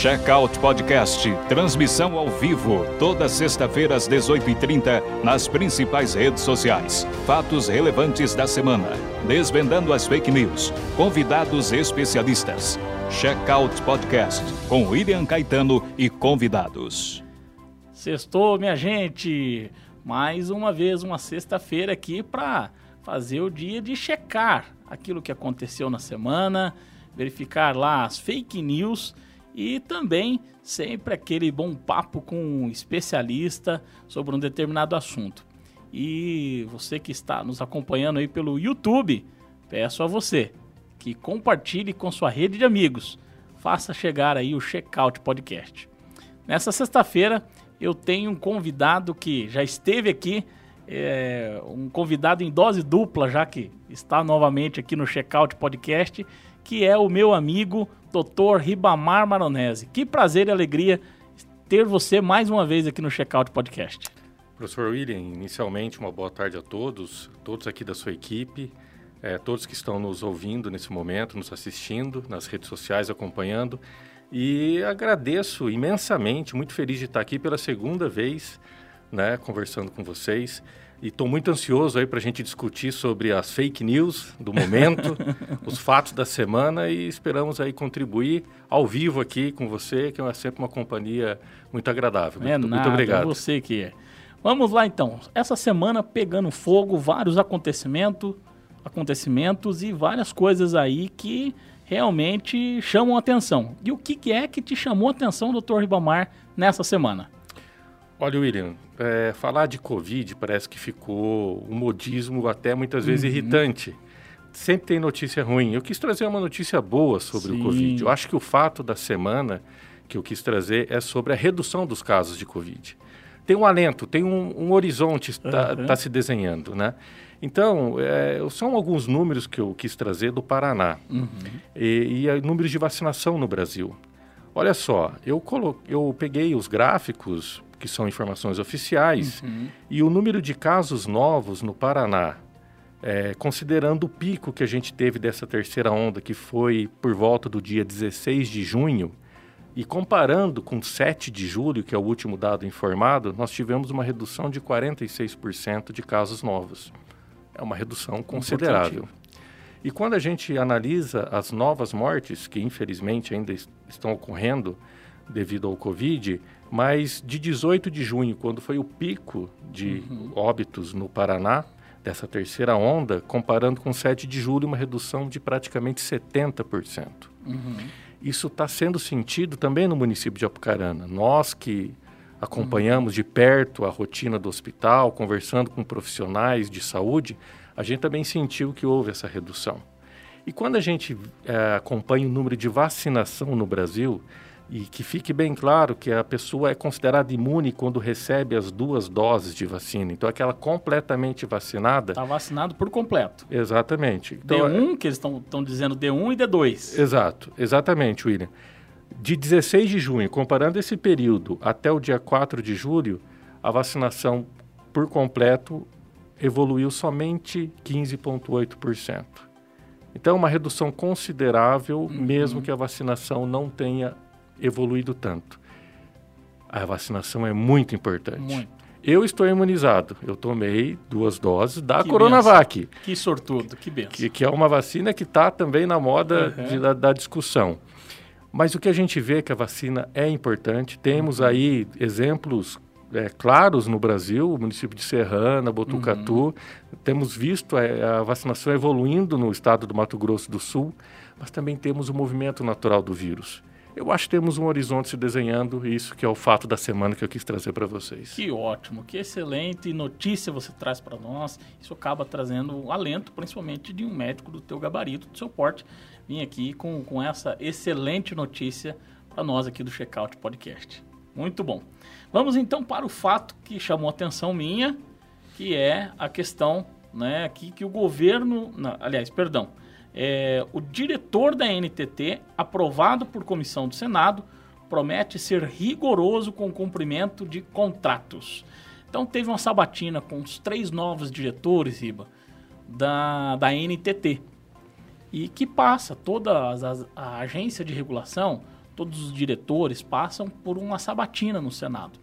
Checkout Podcast, transmissão ao vivo, toda sexta-feira às 18h30, nas principais redes sociais. Fatos relevantes da semana, desvendando as fake news, convidados especialistas. Checkout Podcast, com William Caetano e convidados. Sextou, minha gente! Mais uma vez, uma sexta-feira aqui para fazer o dia de checar aquilo que aconteceu na semana, verificar lá as fake news e também sempre aquele bom papo com um especialista sobre um determinado assunto. E você que está nos acompanhando aí pelo YouTube, peço a você que compartilhe com sua rede de amigos. Faça chegar aí o Checkout Podcast. Nessa sexta-feira eu tenho um convidado que já esteve aqui, é, um convidado em dose dupla, já que está novamente aqui no Checkout Podcast, que é o meu amigo Dr. Ribamar Maronese. Que prazer e alegria ter você mais uma vez aqui no Checkout Podcast. Professor William, inicialmente uma boa tarde a todos, todos aqui da sua equipe, é, todos que estão nos ouvindo nesse momento, nos assistindo nas redes sociais, acompanhando. E agradeço imensamente, muito feliz de estar aqui pela segunda vez, né, conversando com vocês. E estou muito ansioso aí para a gente discutir sobre as fake news do momento, os fatos da semana e esperamos aí contribuir ao vivo aqui com você, que é sempre uma companhia muito agradável. É muito, nada, muito obrigado. É você que é. Vamos lá então. Essa semana pegando fogo, vários acontecimentos, acontecimentos e várias coisas aí que realmente chamam atenção. E o que, que é que te chamou a atenção, doutor Ribamar, nessa semana? Olha, William, é, falar de Covid parece que ficou um modismo até muitas vezes uhum. irritante. Sempre tem notícia ruim. Eu quis trazer uma notícia boa sobre Sim. o Covid. Eu acho que o fato da semana que eu quis trazer é sobre a redução dos casos de Covid. Tem um alento, tem um, um horizonte está uhum. tá se desenhando, né? Então, é, são alguns números que eu quis trazer do Paraná uhum. e, e números de vacinação no Brasil. Olha só, eu, colo... eu peguei os gráficos que são informações oficiais, uhum. e o número de casos novos no Paraná, é, considerando o pico que a gente teve dessa terceira onda, que foi por volta do dia 16 de junho, e comparando com 7 de julho, que é o último dado informado, nós tivemos uma redução de 46% de casos novos. É uma redução considerável. E quando a gente analisa as novas mortes, que infelizmente ainda estão ocorrendo devido ao Covid, mas de 18 de junho, quando foi o pico de uhum. óbitos no Paraná, dessa terceira onda, comparando com 7 de julho, uma redução de praticamente 70%. Uhum. Isso está sendo sentido também no município de Apucarana. Nós que acompanhamos uhum. de perto a rotina do hospital, conversando com profissionais de saúde, a gente também sentiu que houve essa redução. E quando a gente é, acompanha o número de vacinação no Brasil, e que fique bem claro que a pessoa é considerada imune quando recebe as duas doses de vacina. Então, aquela completamente vacinada. Está vacinado por completo. Exatamente. Então, D1, é... que eles estão dizendo D1 e D2. Exato, exatamente, William. De 16 de junho, comparando esse período até o dia 4 de julho, a vacinação por completo evoluiu somente 15,8%. Então, uma redução considerável, uhum. mesmo que a vacinação não tenha evoluído tanto. A vacinação é muito importante. Muito. Eu estou imunizado. Eu tomei duas doses da que Coronavac. Benção. Que sortudo, que benção. Que, que, é uma vacina que está também na moda uhum. de, da, da, discussão. Mas o que a gente vê é que a vacina é importante. Temos uhum. aí exemplos é, claros no Brasil, o município de Serrana, Botucatu. Uhum. Temos visto a, é, a, vacinação evoluindo no estado do Mato Grosso do Sul, mas também temos o movimento natural do vírus eu acho que temos um horizonte se desenhando, isso que é o fato da semana que eu quis trazer para vocês. Que ótimo, que excelente notícia você traz para nós. Isso acaba trazendo um alento, principalmente de um médico do teu gabarito, do seu porte, vir aqui com, com essa excelente notícia para nós aqui do Checkout Podcast. Muito bom. Vamos então para o fato que chamou a atenção minha, que é a questão né, aqui que o governo, aliás, perdão, é, o diretor da NTT, aprovado por comissão do Senado, promete ser rigoroso com o cumprimento de contratos. Então teve uma sabatina com os três novos diretores, Riba, da, da NTT. E que passa toda a, a agência de regulação, todos os diretores passam por uma sabatina no Senado.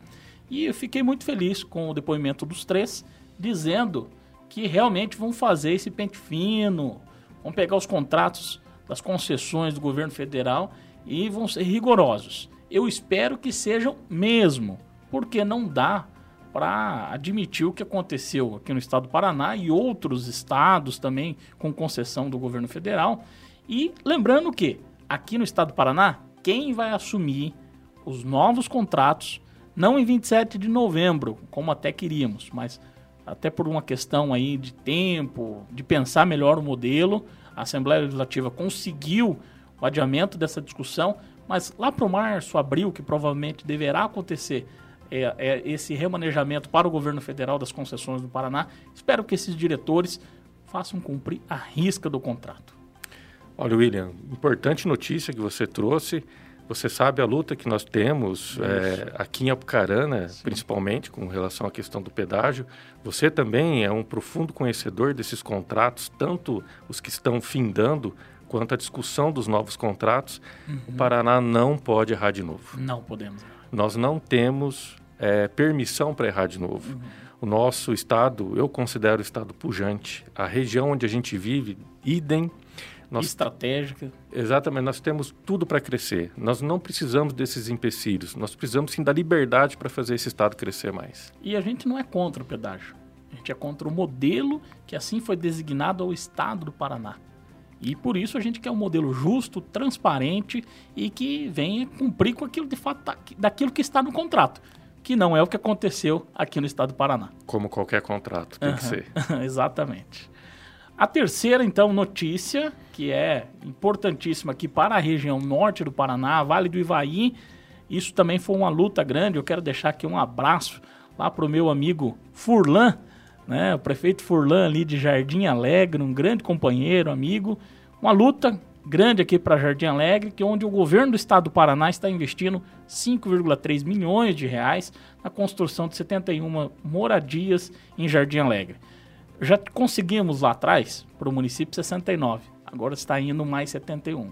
E eu fiquei muito feliz com o depoimento dos três, dizendo que realmente vão fazer esse pente fino, vão pegar os contratos das concessões do governo federal e vão ser rigorosos. Eu espero que sejam mesmo, porque não dá para admitir o que aconteceu aqui no estado do Paraná e outros estados também com concessão do governo federal. E lembrando que aqui no estado do Paraná, quem vai assumir os novos contratos, não em 27 de novembro, como até queríamos, mas até por uma questão aí de tempo, de pensar melhor o modelo, a Assembleia Legislativa conseguiu o adiamento dessa discussão, mas lá para o março, abril, que provavelmente deverá acontecer é, é, esse remanejamento para o governo federal das concessões do Paraná, espero que esses diretores façam cumprir a risca do contrato. Olha, William, importante notícia que você trouxe. Você sabe a luta que nós temos é, aqui em Apucarana, Sim. principalmente com relação à questão do pedágio. Você também é um profundo conhecedor desses contratos, tanto os que estão findando quanto a discussão dos novos contratos. Uhum. O Paraná não pode errar de novo. Não podemos. Nós não temos é, permissão para errar de novo. Uhum. O nosso estado, eu considero o estado pujante. A região onde a gente vive, idem nós, estratégica. Exatamente, nós temos tudo para crescer. Nós não precisamos desses empecilhos, nós precisamos sim da liberdade para fazer esse Estado crescer mais. E a gente não é contra o pedágio, a gente é contra o modelo que assim foi designado ao Estado do Paraná. E por isso a gente quer um modelo justo, transparente e que venha cumprir com aquilo de fato daquilo que está no contrato que não é o que aconteceu aqui no estado do Paraná. Como qualquer contrato, tem uhum. que ser. Exatamente. A terceira, então, notícia, que é importantíssima aqui para a região norte do Paraná, Vale do Ivaí. Isso também foi uma luta grande. Eu quero deixar aqui um abraço lá para o meu amigo Furlan, né? o prefeito Furlan ali de Jardim Alegre, um grande companheiro, amigo. Uma luta grande aqui para Jardim Alegre, que é onde o governo do estado do Paraná está investindo 5,3 milhões de reais na construção de 71 moradias em Jardim Alegre. Já conseguimos lá atrás, para o município, 69. Agora está indo mais 71.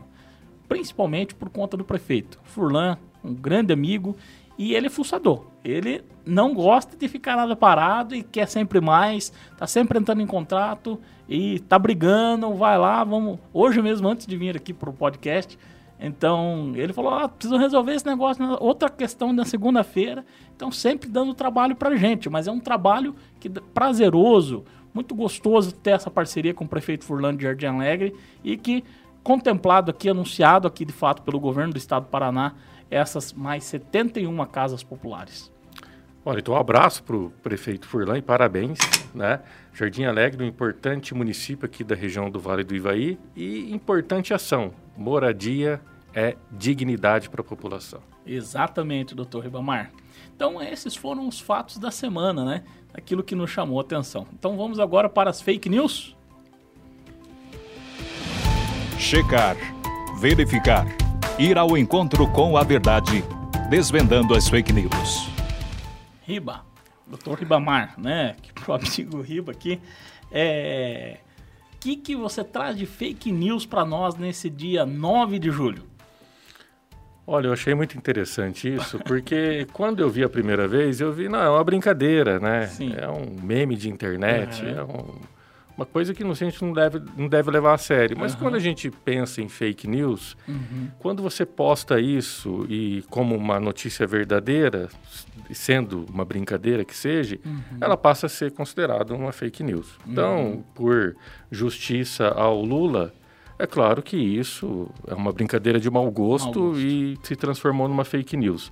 Principalmente por conta do prefeito. Furlan, um grande amigo, e ele é fuçador. Ele não gosta de ficar nada parado e quer sempre mais, tá sempre entrando em contrato e tá brigando, vai lá, vamos. Hoje mesmo, antes de vir aqui para o podcast, então ele falou: ah, preciso resolver esse negócio. Outra questão na segunda-feira. Então, sempre dando trabalho para gente, mas é um trabalho que prazeroso, muito gostoso ter essa parceria com o prefeito Furlano de Jardim Alegre e que, contemplado aqui, anunciado aqui de fato pelo governo do estado do Paraná, essas mais 71 casas populares. Olha, então um abraço para o prefeito Furlan e parabéns, né? Jardim Alegre, um importante município aqui da região do Vale do Ivaí e importante ação, moradia é dignidade para a população. Exatamente, doutor Ribamar. Então, esses foram os fatos da semana, né? Aquilo que nos chamou a atenção. Então, vamos agora para as fake news. Checar, verificar, ir ao encontro com a verdade, desvendando as fake news. Riba, doutor Ribamar, né? Que pro amigo Riba aqui. É... O que, que você traz de fake news para nós nesse dia 9 de julho? Olha, eu achei muito interessante isso, porque quando eu vi a primeira vez, eu vi, não, é uma brincadeira, né? Sim. É um meme de internet, uhum. é um, uma coisa que a gente não deve, não deve levar a sério. Mas uhum. quando a gente pensa em fake news, uhum. quando você posta isso e como uma notícia verdadeira, sendo uma brincadeira que seja, uhum. ela passa a ser considerada uma fake news. Então, uhum. por justiça ao Lula, é claro que isso é uma brincadeira de mau gosto, mau gosto. e se transformou numa fake news.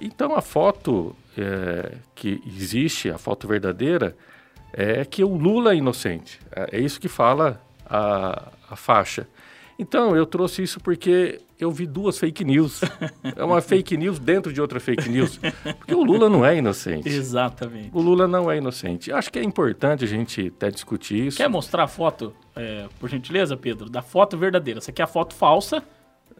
Então a foto é, que existe, a foto verdadeira, é que o Lula é inocente. É, é isso que fala a, a faixa. Então, eu trouxe isso porque eu vi duas fake news. É uma fake news dentro de outra fake news. Porque o Lula não é inocente. Exatamente. O Lula não é inocente. Acho que é importante a gente até discutir isso. Quer mostrar a foto, é, por gentileza, Pedro? Da foto verdadeira. Essa aqui é a foto falsa.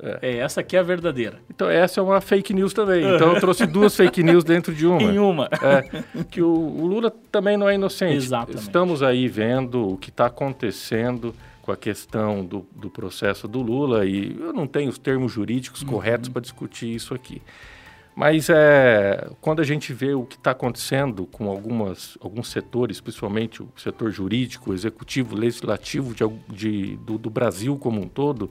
É. é. essa aqui é a verdadeira. Então, essa é uma fake news também. Então, eu trouxe duas fake news dentro de uma. em uma. É, que o, o Lula também não é inocente. Exatamente. Estamos aí vendo o que está acontecendo com a questão do, do processo do Lula e eu não tenho os termos jurídicos uhum. corretos para discutir isso aqui. Mas é, quando a gente vê o que está acontecendo com algumas, alguns setores, principalmente o setor jurídico, executivo, legislativo de, de, do, do, Brasil como um todo,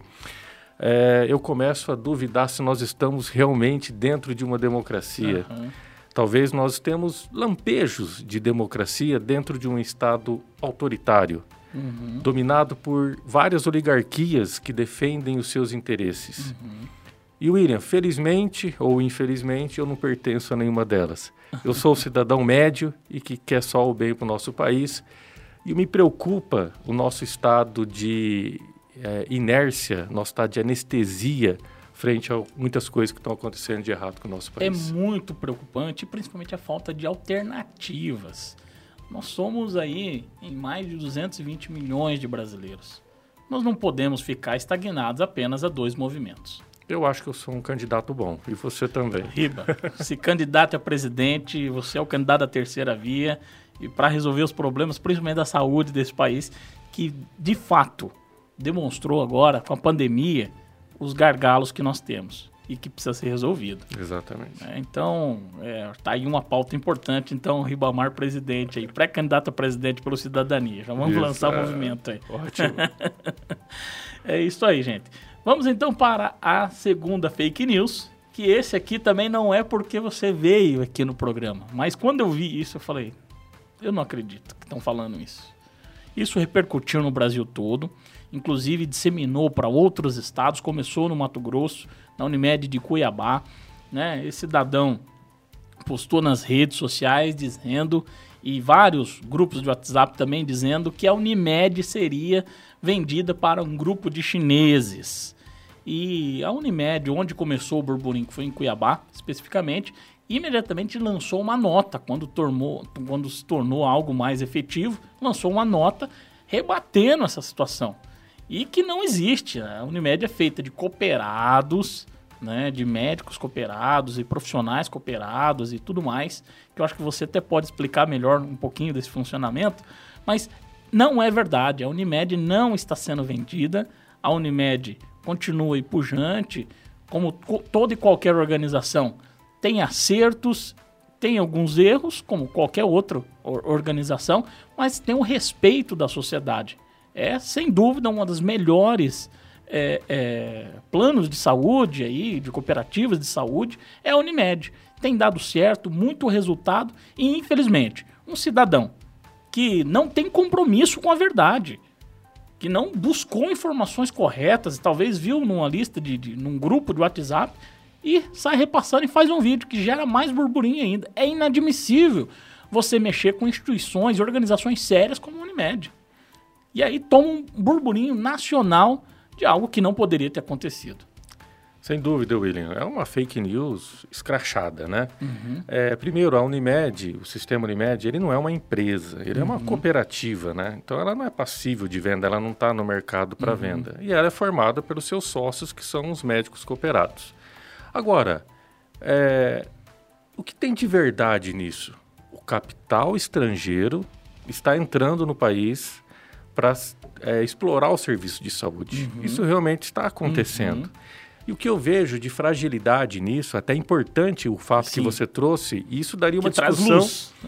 é, eu começo a duvidar se nós estamos realmente dentro de uma democracia. Uhum. Talvez nós temos lampejos de democracia dentro de um Estado autoritário, uhum. dominado por várias oligarquias que defendem os seus interesses. Uhum. E William, felizmente ou infelizmente, eu não pertenço a nenhuma delas. Eu sou cidadão médio e que quer só o bem para o nosso país. E me preocupa o nosso estado de é, inércia, nosso estado de anestesia frente a muitas coisas que estão acontecendo de errado com o nosso país. É muito preocupante, principalmente a falta de alternativas. Nós somos aí em mais de 220 milhões de brasileiros. Nós não podemos ficar estagnados apenas a dois movimentos. Eu acho que eu sou um candidato bom. E você também. Riba, se candidato a presidente, você é o candidato à terceira via. E para resolver os problemas, principalmente da saúde desse país, que de fato demonstrou agora, com a pandemia, os gargalos que nós temos e que precisa ser resolvido. Exatamente. É, então, é, tá aí uma pauta importante. Então, Ribamar presidente aí, pré-candidato a presidente pelo Cidadania. Já vamos isso, lançar é... o movimento aí. Ótimo. é isso aí, gente. Vamos então para a segunda fake news, que esse aqui também não é porque você veio aqui no programa, mas quando eu vi isso eu falei, eu não acredito que estão falando isso. Isso repercutiu no Brasil todo, inclusive disseminou para outros estados, começou no Mato Grosso, na Unimed de Cuiabá, né? Esse cidadão postou nas redes sociais dizendo e vários grupos de WhatsApp também dizendo que a Unimed seria vendida para um grupo de chineses. E a Unimed, onde começou o burburinho, foi em Cuiabá, especificamente, imediatamente lançou uma nota, quando, tornou, quando se tornou algo mais efetivo, lançou uma nota rebatendo essa situação. E que não existe. A Unimed é feita de cooperados, né, de médicos cooperados e profissionais cooperados e tudo mais, que eu acho que você até pode explicar melhor um pouquinho desse funcionamento, mas não é verdade. A Unimed não está sendo vendida. A Unimed continue pujante, como toda e qualquer organização tem acertos, tem alguns erros, como qualquer outra organização, mas tem o respeito da sociedade. É, sem dúvida, uma das melhores é, é, planos de saúde, aí, de cooperativas de saúde, é a Unimed. Tem dado certo, muito resultado, e infelizmente, um cidadão que não tem compromisso com a verdade, que não buscou informações corretas, talvez viu numa lista de, de num grupo de WhatsApp e sai repassando e faz um vídeo que gera mais burburinho ainda. É inadmissível você mexer com instituições e organizações sérias como a Unimed. E aí toma um burburinho nacional de algo que não poderia ter acontecido. Sem dúvida, William. É uma fake news escrachada, né? Uhum. É, primeiro, a Unimed, o sistema Unimed, ele não é uma empresa, ele uhum. é uma uhum. cooperativa, né? Então, ela não é passível de venda, ela não está no mercado para uhum. venda. E ela é formada pelos seus sócios, que são os médicos cooperados. Agora, é, o que tem de verdade nisso? O capital estrangeiro está entrando no país para é, explorar o serviço de saúde. Uhum. Isso realmente está acontecendo. Uhum. E o que eu vejo de fragilidade nisso, até importante o fato Sim. que você trouxe, isso daria uma que discussão.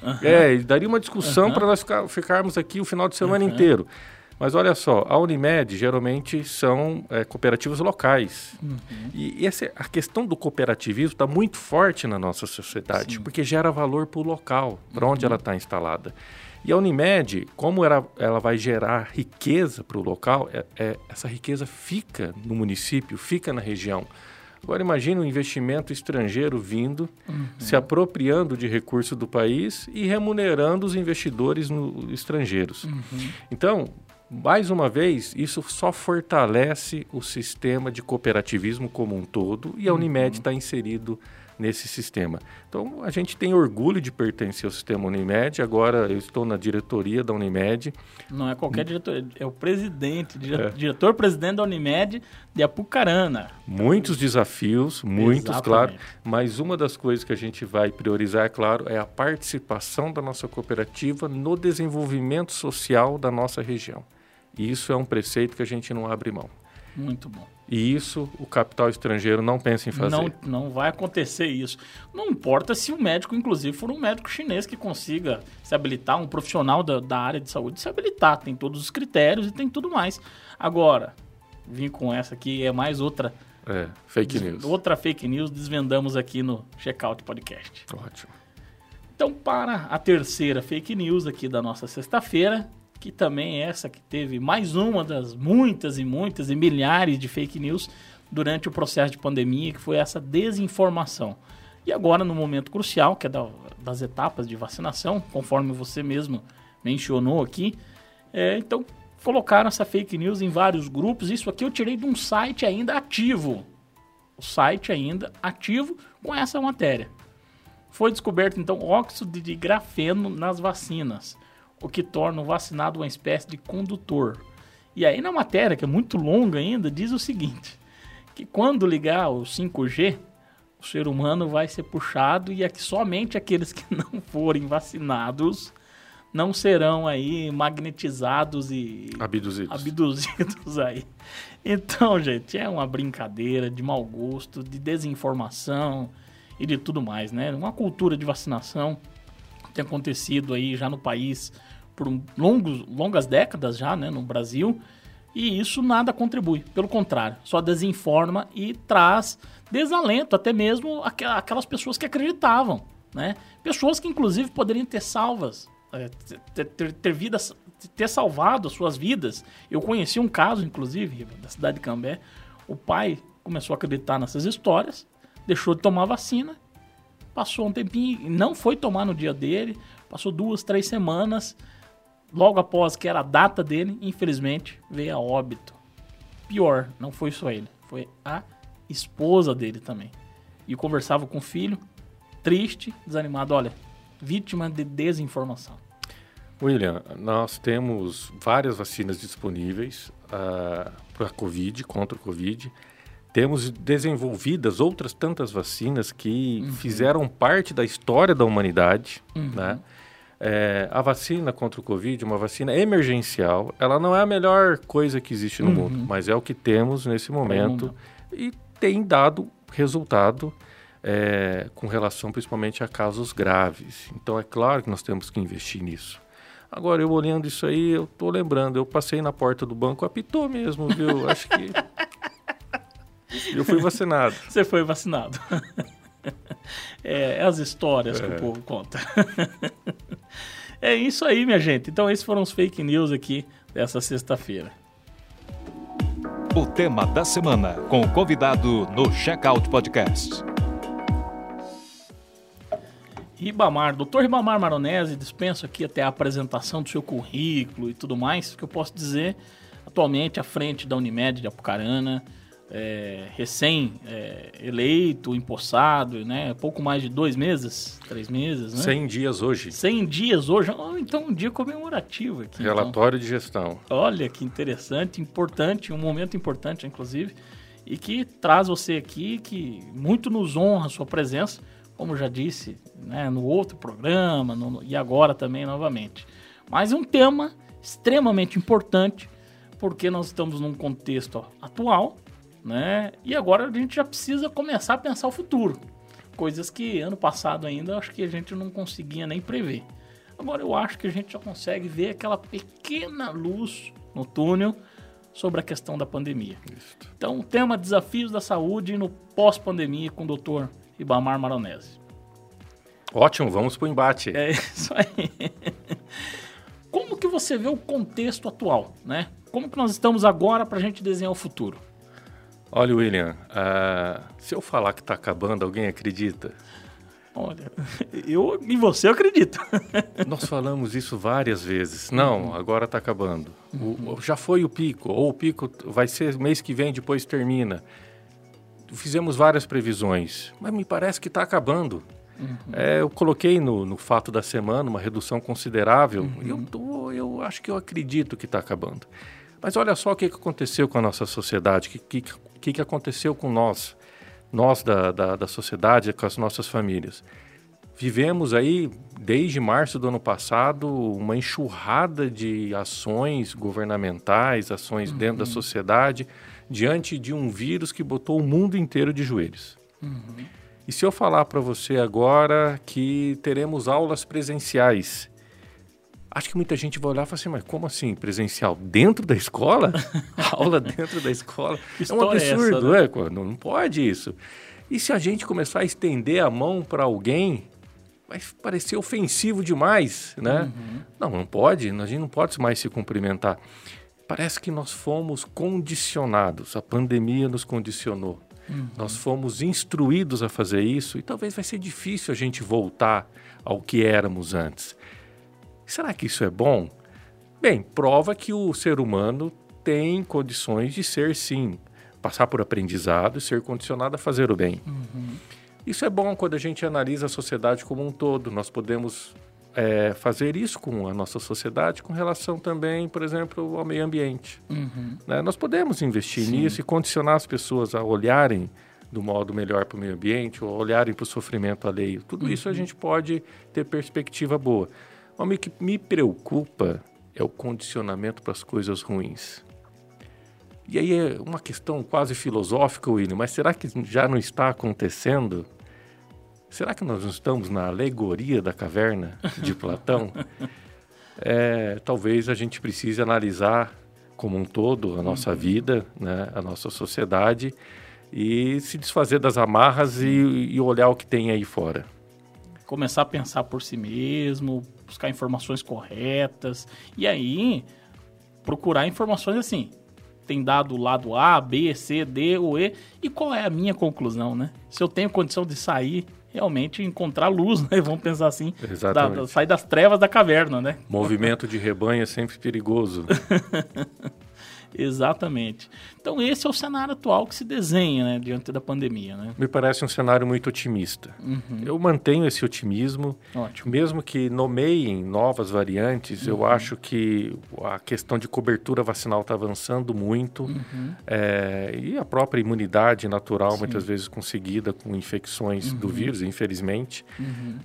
Uhum. É, daria uma discussão para nós ficar, ficarmos aqui o final de semana inteiro. Mas olha só, a Unimed geralmente são é, cooperativas locais. Uhum. E essa, a questão do cooperativismo está muito forte na nossa sociedade, Sim. porque gera valor para o local, para onde uhum. ela está instalada. E a Unimed, como ela, ela vai gerar riqueza para o local, é, é, essa riqueza fica no município, fica na região. Agora imagine um investimento estrangeiro vindo, uhum. se apropriando de recursos do país e remunerando os investidores no, estrangeiros. Uhum. Então, mais uma vez, isso só fortalece o sistema de cooperativismo como um todo e a Unimed está uhum. inserido nesse sistema. Então, a gente tem orgulho de pertencer ao sistema Unimed. Agora, eu estou na diretoria da Unimed. Não é qualquer diretor, é o presidente, é. diretor-presidente da Unimed de Apucarana. Muitos desafios, muitos, Exatamente. claro. Mas uma das coisas que a gente vai priorizar, é claro, é a participação da nossa cooperativa no desenvolvimento social da nossa região. E isso é um preceito que a gente não abre mão. Muito bom. E isso o capital estrangeiro não pensa em fazer. Não, não vai acontecer isso. Não importa se o médico, inclusive, for um médico chinês que consiga se habilitar, um profissional da, da área de saúde se habilitar. Tem todos os critérios e tem tudo mais. Agora, vim com essa aqui, é mais outra. É, fake news. Outra fake news desvendamos aqui no Checkout Podcast. Ótimo. Então, para a terceira fake news aqui da nossa sexta-feira, que também é essa que teve mais uma das muitas e muitas e milhares de fake news durante o processo de pandemia, que foi essa desinformação. E agora, no momento crucial, que é da, das etapas de vacinação, conforme você mesmo mencionou aqui, é, então colocaram essa fake news em vários grupos. Isso aqui eu tirei de um site ainda ativo. O site ainda ativo com essa matéria. Foi descoberto então óxido de grafeno nas vacinas o que torna o vacinado uma espécie de condutor. E aí na matéria, que é muito longa ainda, diz o seguinte, que quando ligar o 5G, o ser humano vai ser puxado e é que somente aqueles que não forem vacinados não serão aí magnetizados e abduzidos. abduzidos aí. Então, gente, é uma brincadeira de mau gosto, de desinformação e de tudo mais, né? Uma cultura de vacinação tem acontecido aí já no país por longos, longas décadas já, né, no Brasil, e isso nada contribui, pelo contrário, só desinforma e traz desalento até mesmo aquelas pessoas que acreditavam, né? Pessoas que inclusive poderiam ter salvas, é, ter, ter, ter, vidas, ter salvado as suas vidas. Eu conheci um caso, inclusive, da cidade de Cambé, o pai começou a acreditar nessas histórias, deixou de tomar vacina Passou um tempinho, não foi tomar no dia dele, passou duas, três semanas. Logo após que era a data dele, infelizmente, veio a óbito. Pior, não foi só ele, foi a esposa dele também. E conversava com o filho, triste, desanimado. Olha, vítima de desinformação. William, nós temos várias vacinas disponíveis uh, para a Covid, contra o Covid. Temos desenvolvidas outras tantas vacinas que uhum. fizeram parte da história da humanidade, uhum. né? É, a vacina contra o Covid, uma vacina emergencial, ela não é a melhor coisa que existe no uhum. mundo, mas é o que temos nesse momento e tem dado resultado é, com relação principalmente a casos graves. Então é claro que nós temos que investir nisso. Agora, eu olhando isso aí, eu tô lembrando, eu passei na porta do banco, apitou mesmo, viu? Acho que eu fui vacinado. Você foi vacinado. É, é as histórias é. que o é. povo conta. é isso aí, minha gente. Então, esses foram os fake news aqui dessa sexta-feira. O tema da semana, com o convidado no Checkout Podcast. Ribamar, doutor Ribamar Maronese, dispenso aqui até a apresentação do seu currículo e tudo mais, que eu posso dizer, atualmente à frente da Unimed de Apucarana, é, recém-eleito, é, empossado, né? Pouco mais de dois meses, três meses, né? 100 dias hoje. 100 dias hoje. Oh, então, um dia comemorativo aqui. Então. Relatório então. de gestão. Olha que interessante, importante, um momento importante, inclusive, e que traz você aqui, que muito nos honra a sua presença, como já disse, né, no outro programa no, e agora também novamente. Mas um tema extremamente importante, porque nós estamos num contexto atual né? E agora a gente já precisa começar a pensar o futuro. Coisas que ano passado ainda acho que a gente não conseguia nem prever. Agora eu acho que a gente já consegue ver aquela pequena luz no túnel sobre a questão da pandemia. Isso. Então, o tema Desafios da Saúde no pós-pandemia com o Dr. Ibamar Maronese. Ótimo, vamos para o embate. É isso aí. Como que você vê o contexto atual, né? Como que nós estamos agora para a gente desenhar o futuro? Olha, William, uh, se eu falar que está acabando, alguém acredita? Olha, eu e você acredito. Nós falamos isso várias vezes. Não, uhum. agora está acabando. Uhum. O, já foi o pico, ou o pico vai ser mês que vem, depois termina. Fizemos várias previsões, mas me parece que está acabando. Uhum. É, eu coloquei no, no, fato da semana uma redução considerável. Uhum. Eu, tô, eu acho que eu acredito que está acabando. Mas olha só o que aconteceu com a nossa sociedade, que, que, que, que aconteceu com nós, nós da, da, da sociedade, com as nossas famílias. Vivemos aí, desde março do ano passado, uma enxurrada de ações governamentais, ações uhum. dentro da sociedade, diante de um vírus que botou o mundo inteiro de joelhos. Uhum. E se eu falar para você agora que teremos aulas presenciais, acho que muita gente vai olhar e falar assim, mas como assim presencial? Dentro da escola? Aula dentro da escola? é um absurdo, é, essa, né? é? Não, não pode isso. E se a gente começar a estender a mão para alguém vai parecer ofensivo demais, né? Uhum. Não, não pode, a gente não pode mais se cumprimentar. Parece que nós fomos condicionados, a pandemia nos condicionou. Uhum. Nós fomos instruídos a fazer isso e talvez vai ser difícil a gente voltar ao que éramos antes. Será que isso é bom? Bem, prova que o ser humano tem condições de ser, sim, passar por aprendizado e ser condicionado a fazer o bem. Uhum. Isso é bom quando a gente analisa a sociedade como um todo. Nós podemos é, fazer isso com a nossa sociedade com relação também, por exemplo, ao meio ambiente. Uhum. Né? Nós podemos investir Sim. nisso e condicionar as pessoas a olharem do modo melhor para o meio ambiente ou olharem para o sofrimento alheio. Tudo uhum. isso a gente pode ter perspectiva boa. Mas o que me preocupa é o condicionamento para as coisas ruins. E aí é uma questão quase filosófica, William, mas será que já não está acontecendo? Será que nós não estamos na alegoria da caverna de Platão? é, talvez a gente precise analisar como um todo a nossa uhum. vida, né, a nossa sociedade e se desfazer das amarras e, e olhar o que tem aí fora. Começar a pensar por si mesmo, buscar informações corretas e aí procurar informações assim. Tem dado o lado A, B, C, D ou E e qual é a minha conclusão, né? Se eu tenho condição de sair realmente encontrar luz, né? Vamos pensar assim, da, da, sair das trevas da caverna, né? Movimento de rebanho é sempre perigoso. Exatamente. Então esse é o cenário atual que se desenha né, diante da pandemia. Né? Me parece um cenário muito otimista. Uhum. Eu mantenho esse otimismo, Ótimo. mesmo que nomeiem novas variantes. Uhum. Eu acho que a questão de cobertura vacinal está avançando muito uhum. é, e a própria imunidade natural, Sim. muitas vezes conseguida com infecções do uhum. vírus, infelizmente.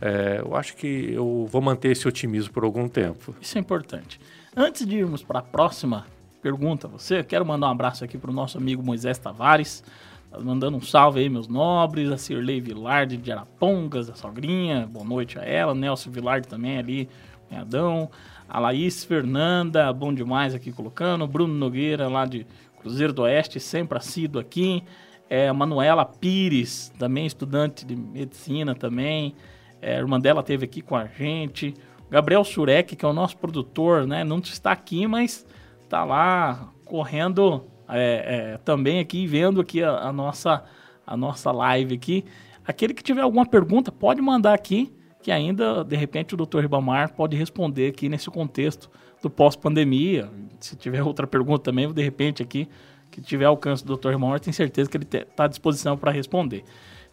É, eu acho que eu vou manter esse otimismo por algum tempo. Isso é importante. Antes de irmos para a próxima pergunta a você. Quero mandar um abraço aqui para o nosso amigo Moisés Tavares. Tá mandando um salve aí, meus nobres. A Cirlei Vilarde de Arapongas, a sogrinha. Boa noite a ela. Nelson Vilarde também ali, cunhadão. A Laís Fernanda, bom demais aqui colocando. Bruno Nogueira lá de Cruzeiro do Oeste, sempre assíduo aqui. É, a Manuela Pires, também estudante de medicina também. É, a irmã dela esteve aqui com a gente. Gabriel Surek, que é o nosso produtor, né? Não está aqui, mas tá lá correndo é, é, também aqui, vendo aqui a, a, nossa, a nossa live aqui. Aquele que tiver alguma pergunta, pode mandar aqui, que ainda, de repente, o Dr. Ribamar pode responder aqui nesse contexto do pós-pandemia. Se tiver outra pergunta também, de repente aqui, que tiver alcance do Dr. Ribamar, tenho certeza que ele está à disposição para responder.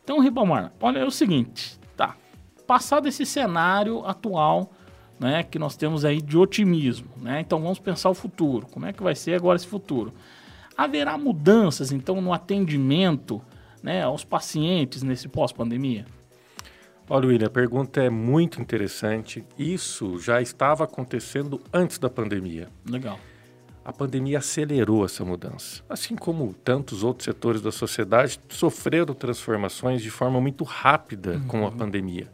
Então, Ribamar, olha, é o seguinte, tá? Passado esse cenário atual né, que nós temos aí de otimismo. Né? Então vamos pensar o futuro. Como é que vai ser agora esse futuro? Haverá mudanças, então, no atendimento né, aos pacientes nesse pós-pandemia? Olha, William, a pergunta é muito interessante. Isso já estava acontecendo antes da pandemia. Legal. A pandemia acelerou essa mudança. Assim como tantos outros setores da sociedade sofreram transformações de forma muito rápida uhum. com a pandemia.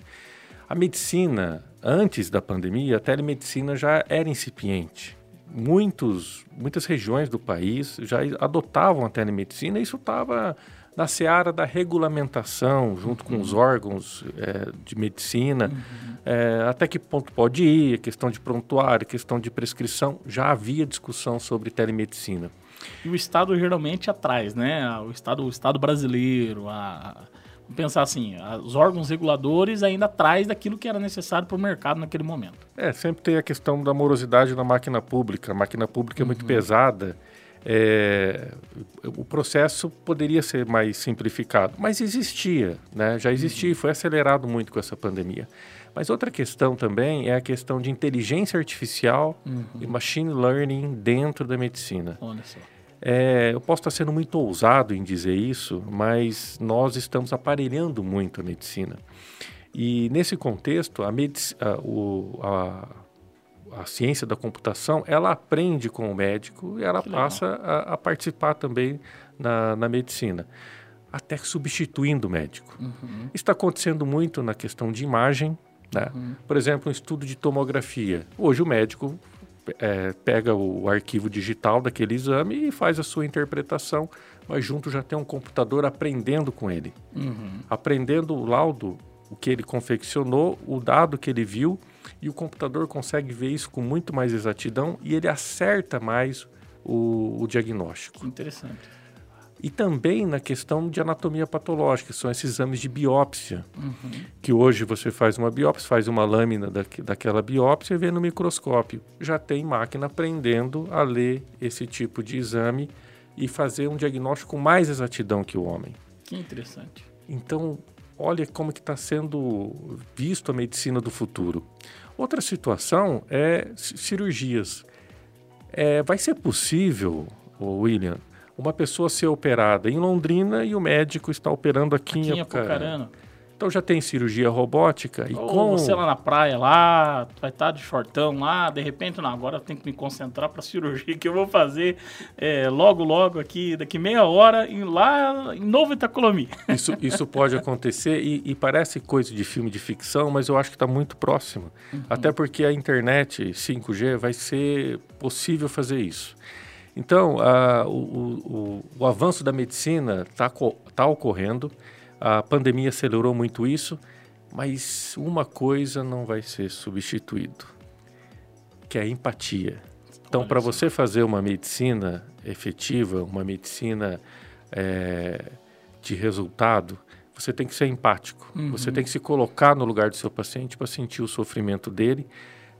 A medicina Antes da pandemia, a telemedicina já era incipiente. Muitos, muitas regiões do país já adotavam a telemedicina e isso estava na seara da regulamentação, junto com os uhum. órgãos é, de medicina. Uhum. É, até que ponto pode ir, questão de prontuário, questão de prescrição. Já havia discussão sobre telemedicina. E o Estado geralmente atrás, né? O Estado, o Estado brasileiro, a, pensar assim, os órgãos reguladores ainda atrás daquilo que era necessário para o mercado naquele momento. É, sempre tem a questão da morosidade da máquina pública. A máquina pública é muito uhum. pesada. É, o processo poderia ser mais simplificado, mas existia, né? já existia e uhum. foi acelerado muito com essa pandemia. Mas outra questão também é a questão de inteligência artificial uhum. e machine learning dentro da medicina. Olha só. É, eu posso estar sendo muito ousado em dizer isso, mas nós estamos aparelhando muito a medicina. E nesse contexto, a, a, o, a, a, ciência da computação, ela aprende com o médico e ela que passa a, a, participar também na, na medicina, até substituindo o médico. Uhum. Está acontecendo muito na questão de imagem, né? Uhum. Por exemplo, um estudo de tomografia. Hoje o médico é, pega o arquivo digital daquele exame e faz a sua interpretação, mas junto já tem um computador aprendendo com ele. Uhum. Aprendendo o laudo, o que ele confeccionou, o dado que ele viu, e o computador consegue ver isso com muito mais exatidão e ele acerta mais o, o diagnóstico. Interessante. E também na questão de anatomia patológica, são esses exames de biópsia, uhum. que hoje você faz uma biópsia, faz uma lâmina da, daquela biópsia e vê no microscópio. Já tem máquina aprendendo a ler esse tipo de exame e fazer um diagnóstico com mais exatidão que o homem. Que interessante. Então, olha como que está sendo visto a medicina do futuro. Outra situação é cirurgias. É, vai ser possível, William, uma pessoa ser operada em Londrina e o médico está operando aqui, aqui em Apucarana. Então já tem cirurgia robótica e Ou com você lá na praia lá, vai estar de shortão lá, de repente, não, agora eu tenho que me concentrar para a cirurgia que eu vou fazer é, logo, logo aqui, daqui meia hora, em, lá em Novo Itacolomi. Isso, isso pode acontecer e, e, parece coisa de filme de ficção, mas eu acho que está muito próximo. Uhum. Até porque a internet 5G vai ser possível fazer isso. Então, o, o, o, avanço da medicina está tá ocorrendo, a pandemia acelerou muito isso, mas uma coisa não vai ser substituído, que é a empatia. Então, para você fazer uma medicina efetiva, uma medicina é, de resultado, você tem que ser empático. Uhum. Você tem que se colocar no lugar do seu paciente para sentir o sofrimento dele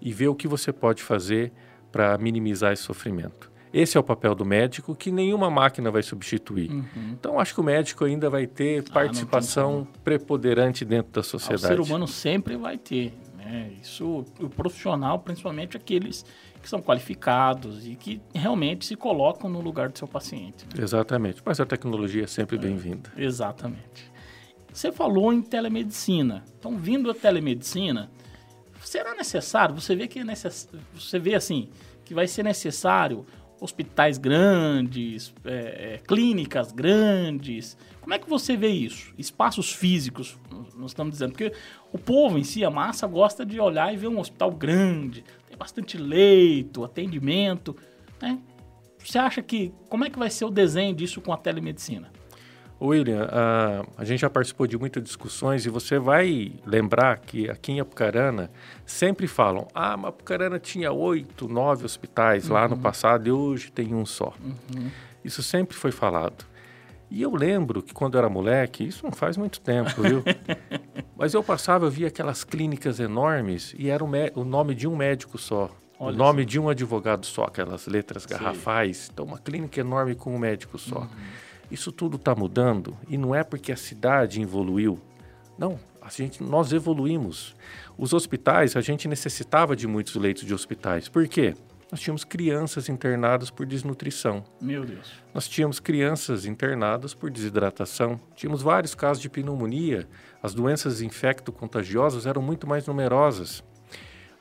e ver o que você pode fazer para minimizar esse sofrimento. Esse é o papel do médico que nenhuma máquina vai substituir. Uhum. Então, acho que o médico ainda vai ter ah, participação preponderante dentro da sociedade. Ah, o ser humano sempre vai ter. Né? Isso, o profissional, principalmente aqueles que são qualificados e que realmente se colocam no lugar do seu paciente. Né? Exatamente. Mas a tecnologia é sempre é, bem-vinda. Exatamente. Você falou em telemedicina. Então, vindo a telemedicina, será necessário? Você vê que é necess... você vê assim que vai ser necessário hospitais grandes, é, é, clínicas grandes. Como é que você vê isso? Espaços físicos, nós estamos dizendo. Porque o povo em si, a massa, gosta de olhar e ver um hospital grande, tem bastante leito, atendimento. Né? Você acha que. Como é que vai ser o desenho disso com a telemedicina? William, uh, a gente já participou de muitas discussões e você vai lembrar que aqui em Apucarana sempre falam: ah, mas Apucarana tinha oito, nove hospitais uhum. lá no uhum. passado e hoje tem um só. Uhum. Isso sempre foi falado. E eu lembro que quando eu era moleque, isso não faz muito tempo, viu? mas eu passava, eu via aquelas clínicas enormes e era o, o nome de um médico só. Olha o nome de um advogado só, aquelas letras garrafais. Sim. Então, uma clínica enorme com um médico só. Uhum. Isso tudo está mudando e não é porque a cidade evoluiu. Não, a gente, nós evoluímos. Os hospitais, a gente necessitava de muitos leitos de hospitais. Por quê? Nós tínhamos crianças internadas por desnutrição. Meu Deus. Nós tínhamos crianças internadas por desidratação. Tínhamos vários casos de pneumonia. As doenças infecto-contagiosas eram muito mais numerosas.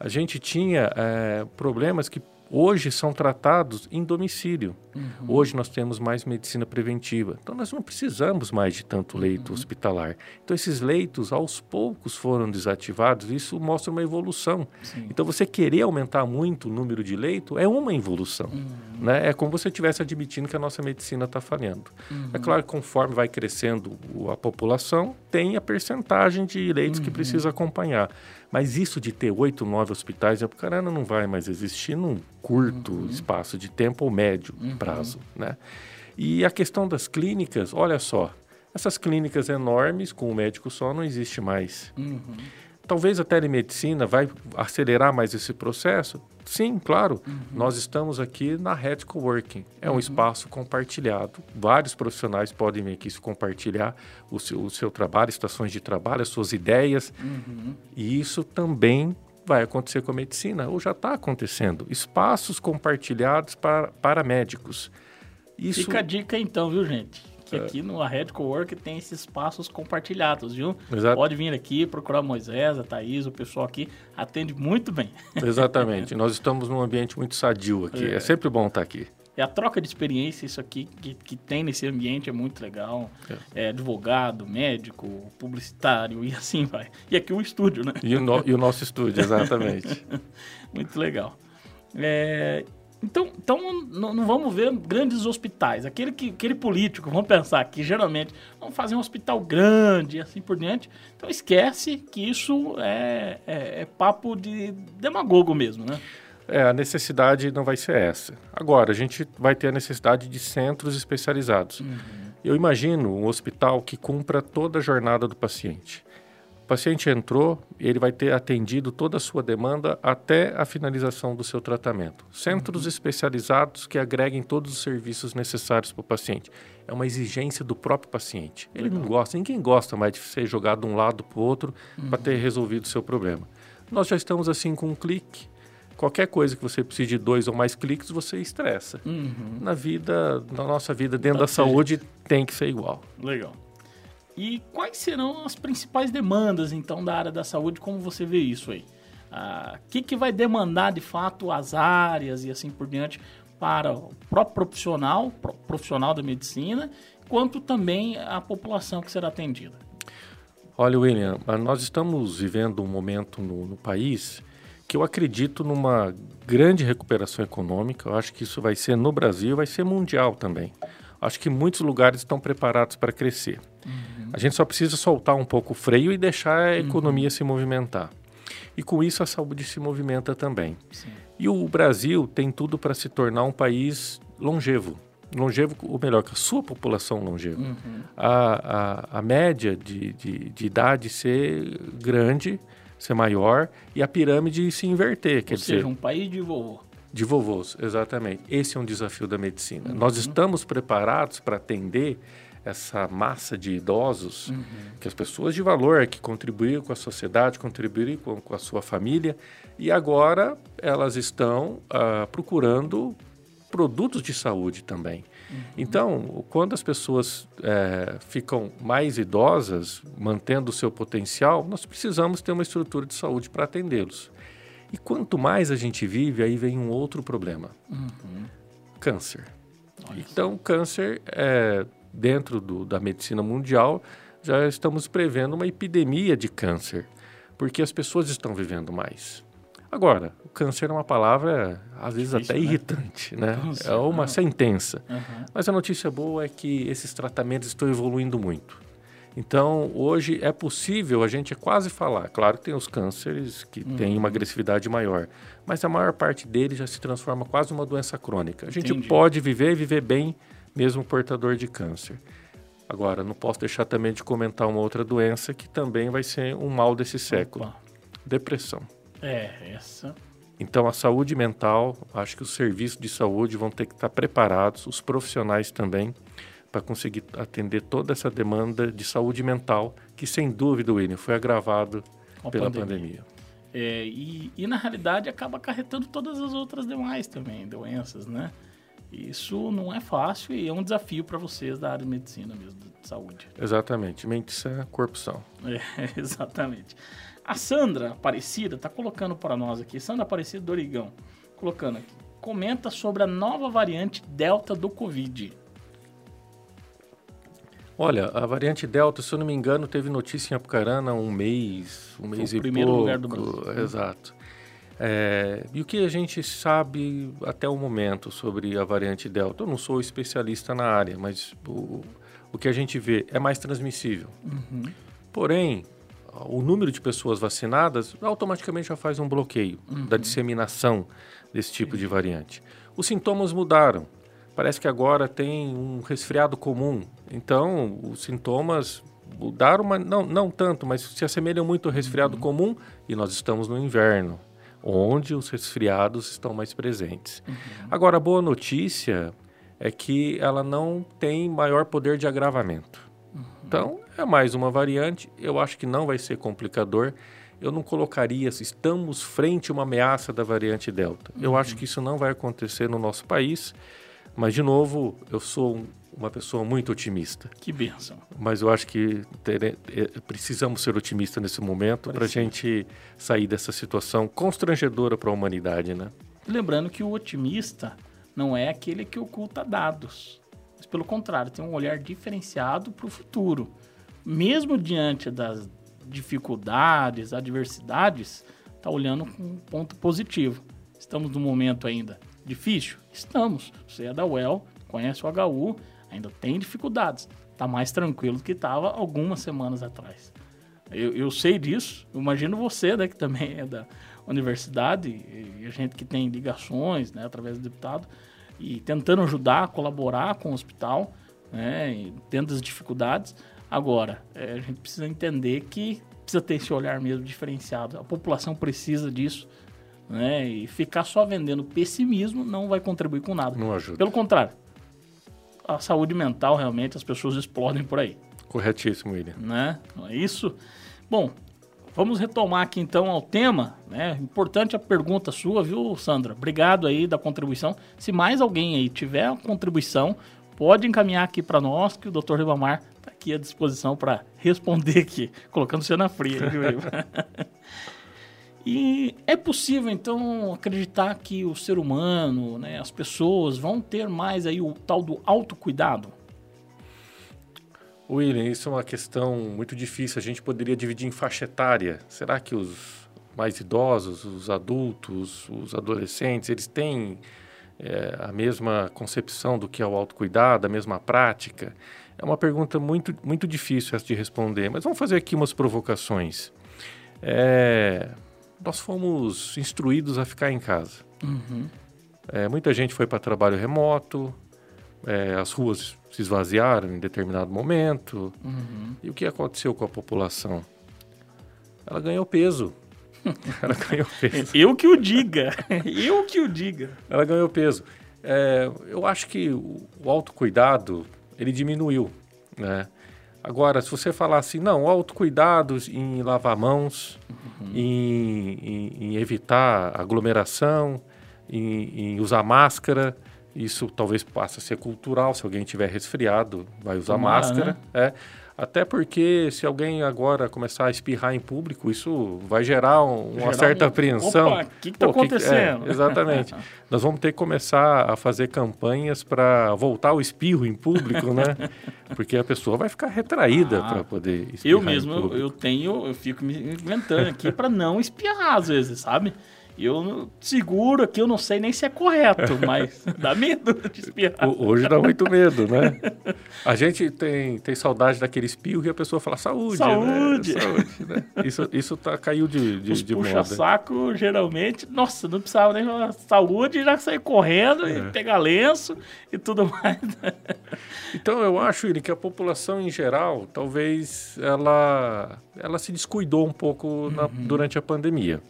A gente tinha é, problemas que hoje são tratados em domicílio. Uhum. Hoje nós temos mais medicina preventiva. Então nós não precisamos mais de tanto leito uhum. hospitalar. Então esses leitos aos poucos foram desativados. Isso mostra uma evolução. Sim. Então você querer aumentar muito o número de leito é uma evolução. Uhum. Né? É como você estivesse admitindo que a nossa medicina está falhando. É claro que conforme vai crescendo a população, tem a percentagem de leitos que precisa acompanhar. Mas isso de ter oito, nove hospitais é Apucarana não vai mais existir num curto uhum. espaço de tempo ou médio uhum. prazo, né? E a questão das clínicas, olha só, essas clínicas enormes com um médico só não existe mais. Uhum. Talvez a telemedicina vai acelerar mais esse processo? Sim, claro. Uhum. Nós estamos aqui na Red Coworking. É um uhum. espaço compartilhado. Vários profissionais podem vir aqui se compartilhar o seu, o seu trabalho, estações de trabalho, as suas ideias. Uhum. E isso também vai acontecer com a medicina, ou já está acontecendo. Espaços compartilhados para, para médicos. Isso... Fica a dica então, viu, gente? Que aqui no Red Cowork tem esses espaços compartilhados, viu? Exato. Pode vir aqui, procurar Moisés, a Thaís, o pessoal aqui atende muito bem. Exatamente. Nós estamos num ambiente muito sadio aqui. É, é sempre bom estar aqui. E a troca de experiência, isso aqui que, que tem nesse ambiente é muito legal. É. é. advogado, médico, publicitário e assim vai. E aqui o estúdio, né? E o, no, e o nosso estúdio, exatamente. muito legal. É, então, então não, não, vamos ver grandes hospitais. Aquele, que, aquele político, vamos pensar que geralmente vamos fazer um hospital grande e assim por diante. Então esquece que isso é, é, é papo de demagogo mesmo, né? É, a necessidade não vai ser essa. Agora, a gente vai ter a necessidade de centros especializados. Uhum. Eu imagino um hospital que cumpra toda a jornada do paciente. O paciente entrou, ele vai ter atendido toda a sua demanda até a finalização do seu tratamento. Centros uhum. especializados que agreguem todos os serviços necessários para o paciente. É uma exigência do próprio paciente. Ele não gosta, ninguém gosta mais de ser jogado de um lado para o outro uhum. para ter resolvido o seu problema. Nós já estamos assim com um clique qualquer coisa que você precise de dois ou mais cliques, você estressa. Uhum. Na vida, na nossa vida, dentro tá da saúde, tem que ser igual. Legal. E quais serão as principais demandas, então, da área da saúde? Como você vê isso aí? O ah, que, que vai demandar, de fato, as áreas e assim por diante para o próprio profissional, profissional da medicina, quanto também a população que será atendida? Olha, William, nós estamos vivendo um momento no, no país que eu acredito numa grande recuperação econômica. Eu acho que isso vai ser no Brasil, vai ser mundial também. Acho que muitos lugares estão preparados para crescer. Uhum. A gente só precisa soltar um pouco o freio e deixar a economia uhum. se movimentar. E com isso a saúde se movimenta também. Sim. E o Brasil tem tudo para se tornar um país longevo. Longevo, ou melhor, com a sua população longeva. Uhum. A, a, a média de, de, de idade ser grande ser maior e a pirâmide se inverter. Quer Ou dizer, seja, um país de vovô. De vovôs, exatamente. Esse é um desafio da medicina. Uhum. Nós estamos preparados para atender essa massa de idosos, uhum. que as pessoas de valor que contribuíram com a sociedade, contribuíram com, com a sua família, e agora elas estão uh, procurando produtos de saúde também. Uhum. Então, quando as pessoas é, ficam mais idosas, mantendo o seu potencial, nós precisamos ter uma estrutura de saúde para atendê-los. E quanto mais a gente vive, aí vem um outro problema: uhum. câncer. Olha então, câncer, é, dentro do, da medicina mundial, já estamos prevendo uma epidemia de câncer, porque as pessoas estão vivendo mais. Agora, o câncer é uma palavra, às vezes, Difícil, até né? irritante, né? É uma sentença. Uhum. Mas a notícia boa é que esses tratamentos estão evoluindo muito. Então, hoje é possível a gente quase falar. Claro que tem os cânceres que uhum. têm uma agressividade maior, mas a maior parte deles já se transforma quase uma doença crônica. A gente Entendi. pode viver e viver bem, mesmo portador de câncer. Agora, não posso deixar também de comentar uma outra doença que também vai ser um mal desse século: Opa. depressão. É, essa. Então, a saúde mental, acho que os serviços de saúde vão ter que estar preparados, os profissionais também, para conseguir atender toda essa demanda de saúde mental, que sem dúvida, William, foi agravado Com pela pandemia. pandemia. É, e, e, na realidade acaba acarretando todas as outras demais também, doenças, né? Isso não é fácil e é um desafio para vocês da área de medicina mesmo, de saúde. Exatamente, mente sã, corpo são. É, exatamente. A Sandra Aparecida está colocando para nós aqui, Sandra Aparecida do Origão, colocando aqui, comenta sobre a nova variante Delta do Covid. Olha, a variante Delta, se eu não me engano, teve notícia em Apucarana um mês, um mês Foi e primeiro pouco. lugar do Brasil. Exato. É, e o que a gente sabe até o momento sobre a variante Delta? Eu não sou especialista na área, mas o, o que a gente vê é mais transmissível. Uhum. Porém, o número de pessoas vacinadas automaticamente já faz um bloqueio uhum. da disseminação desse tipo de variante. Os sintomas mudaram. Parece que agora tem um resfriado comum. Então, os sintomas mudaram, mas não, não tanto, mas se assemelham muito ao resfriado uhum. comum e nós estamos no inverno, onde os resfriados estão mais presentes. Uhum. Agora, a boa notícia é que ela não tem maior poder de agravamento. Então, é mais uma variante. Eu acho que não vai ser complicador. Eu não colocaria, estamos frente a uma ameaça da variante Delta. Eu uhum. acho que isso não vai acontecer no nosso país. Mas, de novo, eu sou um, uma pessoa muito otimista. Que benção. Mas eu acho que ter, é, precisamos ser otimistas nesse momento para a gente sair dessa situação constrangedora para a humanidade, né? Lembrando que o otimista não é aquele que oculta dados. Mas, pelo contrário, tem um olhar diferenciado para o futuro. Mesmo diante das dificuldades, adversidades, está olhando com um ponto positivo. Estamos num momento ainda difícil? Estamos. Você é da UEL, conhece o HU, ainda tem dificuldades. Está mais tranquilo do que estava algumas semanas atrás. Eu, eu, sei disso, eu imagino você, né, que também é da universidade, e a gente que tem ligações, né, através do deputado, e tentando ajudar, colaborar com o hospital, né, tendo as dificuldades. Agora, é, a gente precisa entender que precisa ter esse olhar mesmo diferenciado. A população precisa disso. Né? E ficar só vendendo pessimismo não vai contribuir com nada. Não ajuda. Pelo contrário, a saúde mental realmente as pessoas explodem por aí. Corretíssimo, William. Né? Não é isso? Bom, vamos retomar aqui então ao tema. Né? Importante a pergunta sua, viu, Sandra? Obrigado aí da contribuição. Se mais alguém aí tiver uma contribuição, pode encaminhar aqui para nós, que o Dr. Ribamar está aqui à disposição para responder aqui, colocando você na fria, viu? E é possível, então, acreditar que o ser humano, né, as pessoas vão ter mais aí o tal do autocuidado? William, isso é uma questão muito difícil. A gente poderia dividir em faixa etária. Será que os mais idosos, os adultos, os adolescentes, eles têm é, a mesma concepção do que é o autocuidado, a mesma prática? É uma pergunta muito, muito difícil essa de responder, mas vamos fazer aqui umas provocações. É, nós fomos instruídos a ficar em casa. Uhum. É, muita gente foi para trabalho remoto, é, as ruas se esvaziaram em determinado momento. Uhum. E o que aconteceu com a população? Ela ganhou peso. Ela ganhou peso. Eu que o diga. Eu que o diga. Ela ganhou peso. É, eu acho que o, o autocuidado, ele diminuiu, né? Agora, se você falar assim, não, autocuidado em lavar mãos, uhum. em, em, em, evitar aglomeração, em, em, usar máscara, isso talvez passe a ser cultural. Se alguém tiver resfriado, vai usar Tomara, máscara. Né? É. Até porque se alguém agora começar a espirrar em público, isso vai gerar um, uma gerar certa um... apreensão. Opa, o que está acontecendo? Que, é, exatamente. Nós vamos ter que começar a fazer campanhas para voltar o espirro em público, né? Porque a pessoa vai ficar retraída ah, para poder espirrar Eu mesmo, eu tenho, eu fico me inventando aqui para não espirrar às vezes, sabe? Eu seguro aqui, eu não sei nem se é correto, mas dá medo de espirrar. Hoje dá muito medo, né? A gente tem, tem saudade daquele espirro e a pessoa fala saúde. Saúde! Né? saúde né? Isso, isso tá, caiu de, de, Os de puxa moda. saco, geralmente, nossa, não precisava nem falar saúde, já sair correndo é. e pegar lenço e tudo mais. Então, eu acho, Iri, que a população em geral, talvez ela, ela se descuidou um pouco na, uhum. durante a pandemia.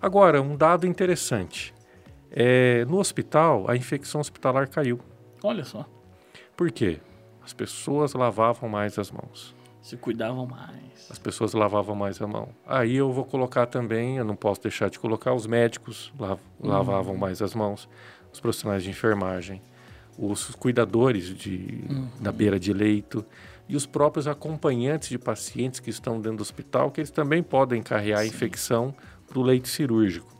Agora, um dado interessante. É, no hospital, a infecção hospitalar caiu. Olha só. Por quê? As pessoas lavavam mais as mãos. Se cuidavam mais. As pessoas lavavam mais a mão. Aí eu vou colocar também, eu não posso deixar de colocar, os médicos lav uhum. lavavam mais as mãos, os profissionais de enfermagem, os cuidadores de, uhum. da beira de leito e os próprios acompanhantes de pacientes que estão dentro do hospital, que eles também podem carregar Sim. a infecção para o leite cirúrgico.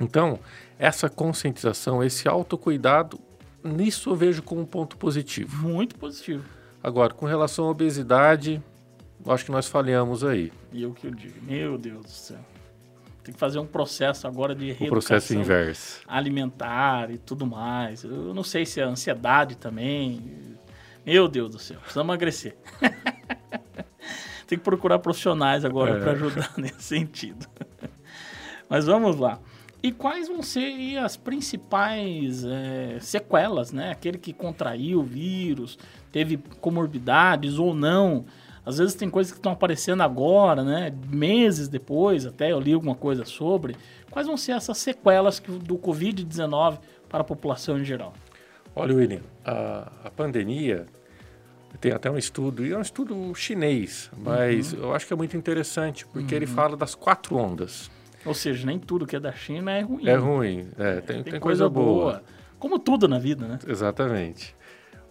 Então, essa conscientização, esse autocuidado, nisso eu vejo como um ponto positivo. Muito positivo. Agora, com relação à obesidade, acho que nós falhamos aí. E eu que eu digo, meu Deus do céu. Tem que fazer um processo agora de reeducação o processo inverso. alimentar e tudo mais. Eu não sei se é ansiedade também. Meu Deus do céu, precisamos emagrecer. Tem que procurar profissionais agora é. para ajudar nesse sentido. Mas vamos lá. E quais vão ser as principais é, sequelas, né? Aquele que contraiu o vírus, teve comorbidades ou não. Às vezes tem coisas que estão aparecendo agora, né? Meses depois, até eu li alguma coisa sobre. Quais vão ser essas sequelas do Covid-19 para a população em geral? Olha, William, a, a pandemia tem até um estudo, e é um estudo chinês, mas uhum. eu acho que é muito interessante, porque uhum. ele fala das quatro ondas. Ou seja, nem tudo que é da China é ruim. É ruim, é, tem, tem, tem, coisa, coisa boa. boa. Como tudo na vida, né? Exatamente.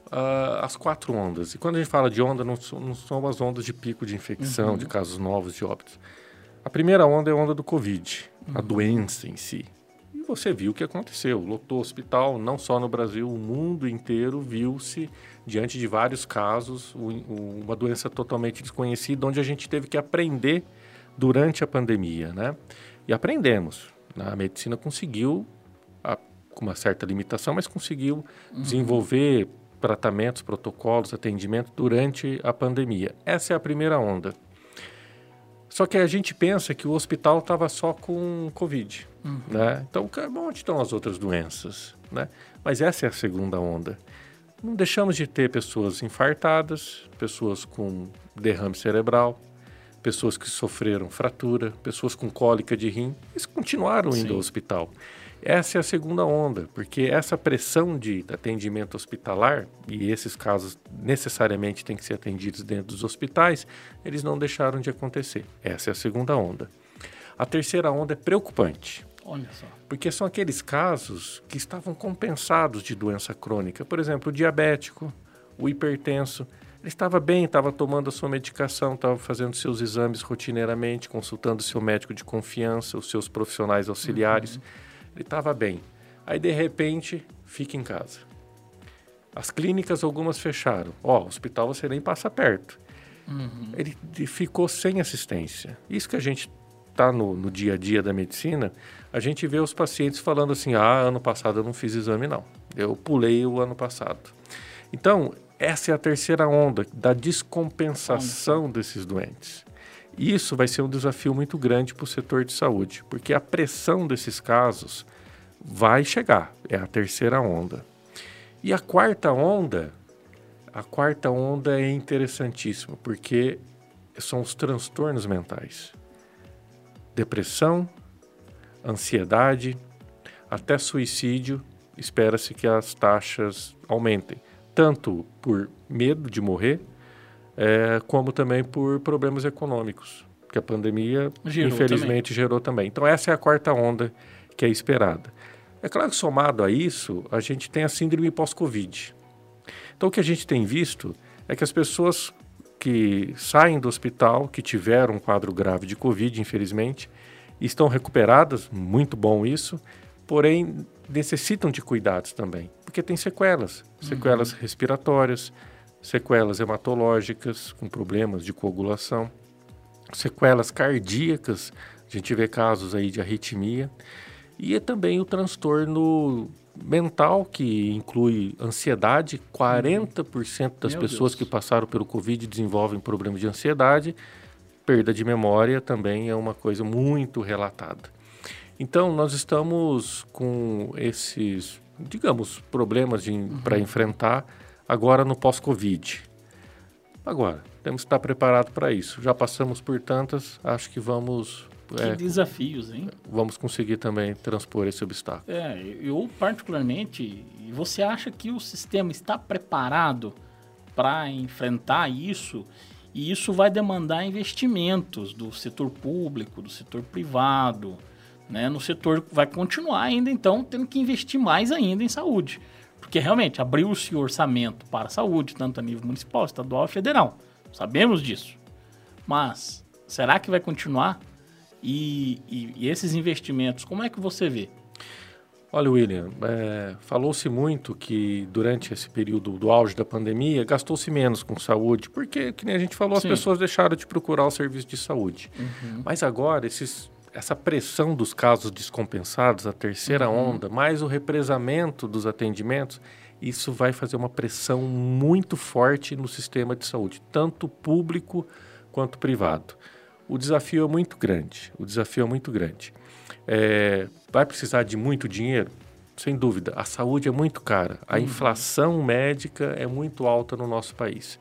Uh, as quatro ondas. E quando a gente fala de onda, não, não são as ondas de pico de infecção, uhum. de casos novos de óbitos. A primeira onda é a onda do Covid, uhum. a doença em si. E você viu o que aconteceu. Lotou o hospital, não só no Brasil, o mundo inteiro viu-se diante de vários casos, uma doença totalmente desconhecida, onde a gente teve que aprender durante a pandemia, né? E aprendemos. A medicina conseguiu, com uma certa limitação, mas conseguiu uhum. desenvolver tratamentos, protocolos, atendimento durante a pandemia. Essa é a primeira onda. Só que a gente pensa que o hospital estava só com Covid, uhum. né? Então, onde estão as outras doenças, né? Mas essa é a segunda onda. Não deixamos de ter pessoas infartadas, pessoas com derrame cerebral, pessoas que sofreram fratura, pessoas com cólica de rim, eles continuaram indo Sim. ao hospital. Essa é a segunda onda, porque essa pressão de atendimento hospitalar, e esses casos necessariamente têm que ser atendidos dentro dos hospitais, eles não deixaram de acontecer. Essa é a segunda onda. A terceira onda é preocupante. Olha só. Porque são aqueles casos que estavam compensados de doença crônica. Por exemplo, o diabético, o hipertenso. Ele estava bem, estava tomando a sua medicação, estava fazendo seus exames rotineiramente, consultando seu médico de confiança, os seus profissionais auxiliares. Uhum. Ele estava bem. Aí, de repente, fica em casa. As clínicas, algumas fecharam. Ó, oh, o hospital você nem passa perto. Uhum. Ele ficou sem assistência. Isso que a gente está no, no, dia a dia da medicina, a gente vê os pacientes falando assim: ah, ano passado eu não fiz exame, não. Eu pulei o ano passado. Então, essa é a terceira onda da descompensação desses doentes. Isso vai ser um desafio muito grande para o setor de saúde, porque a pressão desses casos vai chegar. É a terceira onda. E a quarta onda, a quarta onda é interessantíssima, porque são os transtornos mentais. Depressão, ansiedade, até suicídio, espera-se que as taxas aumentem tanto por medo de morrer, é, como também por problemas econômicos, que a pandemia, gerou infelizmente, também. gerou também. Então, essa é a quarta onda que é esperada. É claro que, somado a isso, a gente tem a síndrome pós-Covid. Então, o que a gente tem visto é que as pessoas que saem do hospital, que tiveram um quadro grave de Covid, infelizmente, estão recuperadas, muito bom isso, porém necessitam de cuidados também, porque tem sequelas, sequelas uhum. respiratórias, sequelas hematológicas com problemas de coagulação, sequelas cardíacas, a gente vê casos aí de arritmia, e é também o transtorno mental, que inclui ansiedade. 40% das Meu pessoas Deus. que passaram pelo Covid desenvolvem problemas de ansiedade. Perda de memória também é uma coisa muito relatada. Então, nós estamos com esses, digamos, problemas uhum. para enfrentar agora no pós-Covid. Agora, temos que estar preparado para isso. Já passamos por tantas, acho que vamos. Que é, desafios, hein? Vamos conseguir também transpor esse obstáculo. É, eu particularmente, você acha que o sistema está preparado para enfrentar isso? E isso vai demandar investimentos do setor público, do setor privado né, no setor vai continuar ainda, então, tendo que investir mais ainda em saúde. Porque realmente abriu-se o orçamento para a saúde, tanto a nível municipal, estadual e federal. Sabemos disso. Mas será que vai continuar? E, e, e esses investimentos, como é que você vê? Olha, William, é, falou-se muito que durante esse período do auge da pandemia gastou-se menos com saúde, porque, que nem a gente falou, Sim. as pessoas deixaram de procurar o serviço de saúde. Uhum. Mas agora, esses essa pressão dos casos descompensados, a terceira uhum. onda, mais o represamento dos atendimentos, isso vai fazer uma pressão muito forte no sistema de saúde, tanto público quanto privado. O desafio é muito grande. O desafio é muito grande. É, vai precisar de muito dinheiro? Sem dúvida. A saúde é muito cara. A uhum. inflação médica é muito alta no nosso país.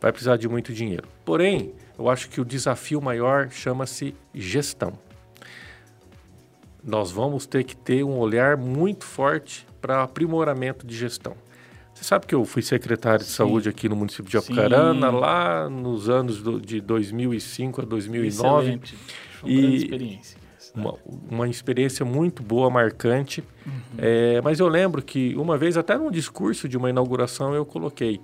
Vai precisar de muito dinheiro. Porém, eu acho que o desafio maior chama-se gestão nós vamos ter que ter um olhar muito forte para aprimoramento de gestão. Você sabe que eu fui secretário de Sim. saúde aqui no município de Apucarana, Sim. lá nos anos do, de 2005 a 2009. Excelente. Foi uma e, experiência. uma, uma experiência muito boa, marcante. Uhum. É, mas eu lembro que uma vez, até num discurso de uma inauguração, eu coloquei: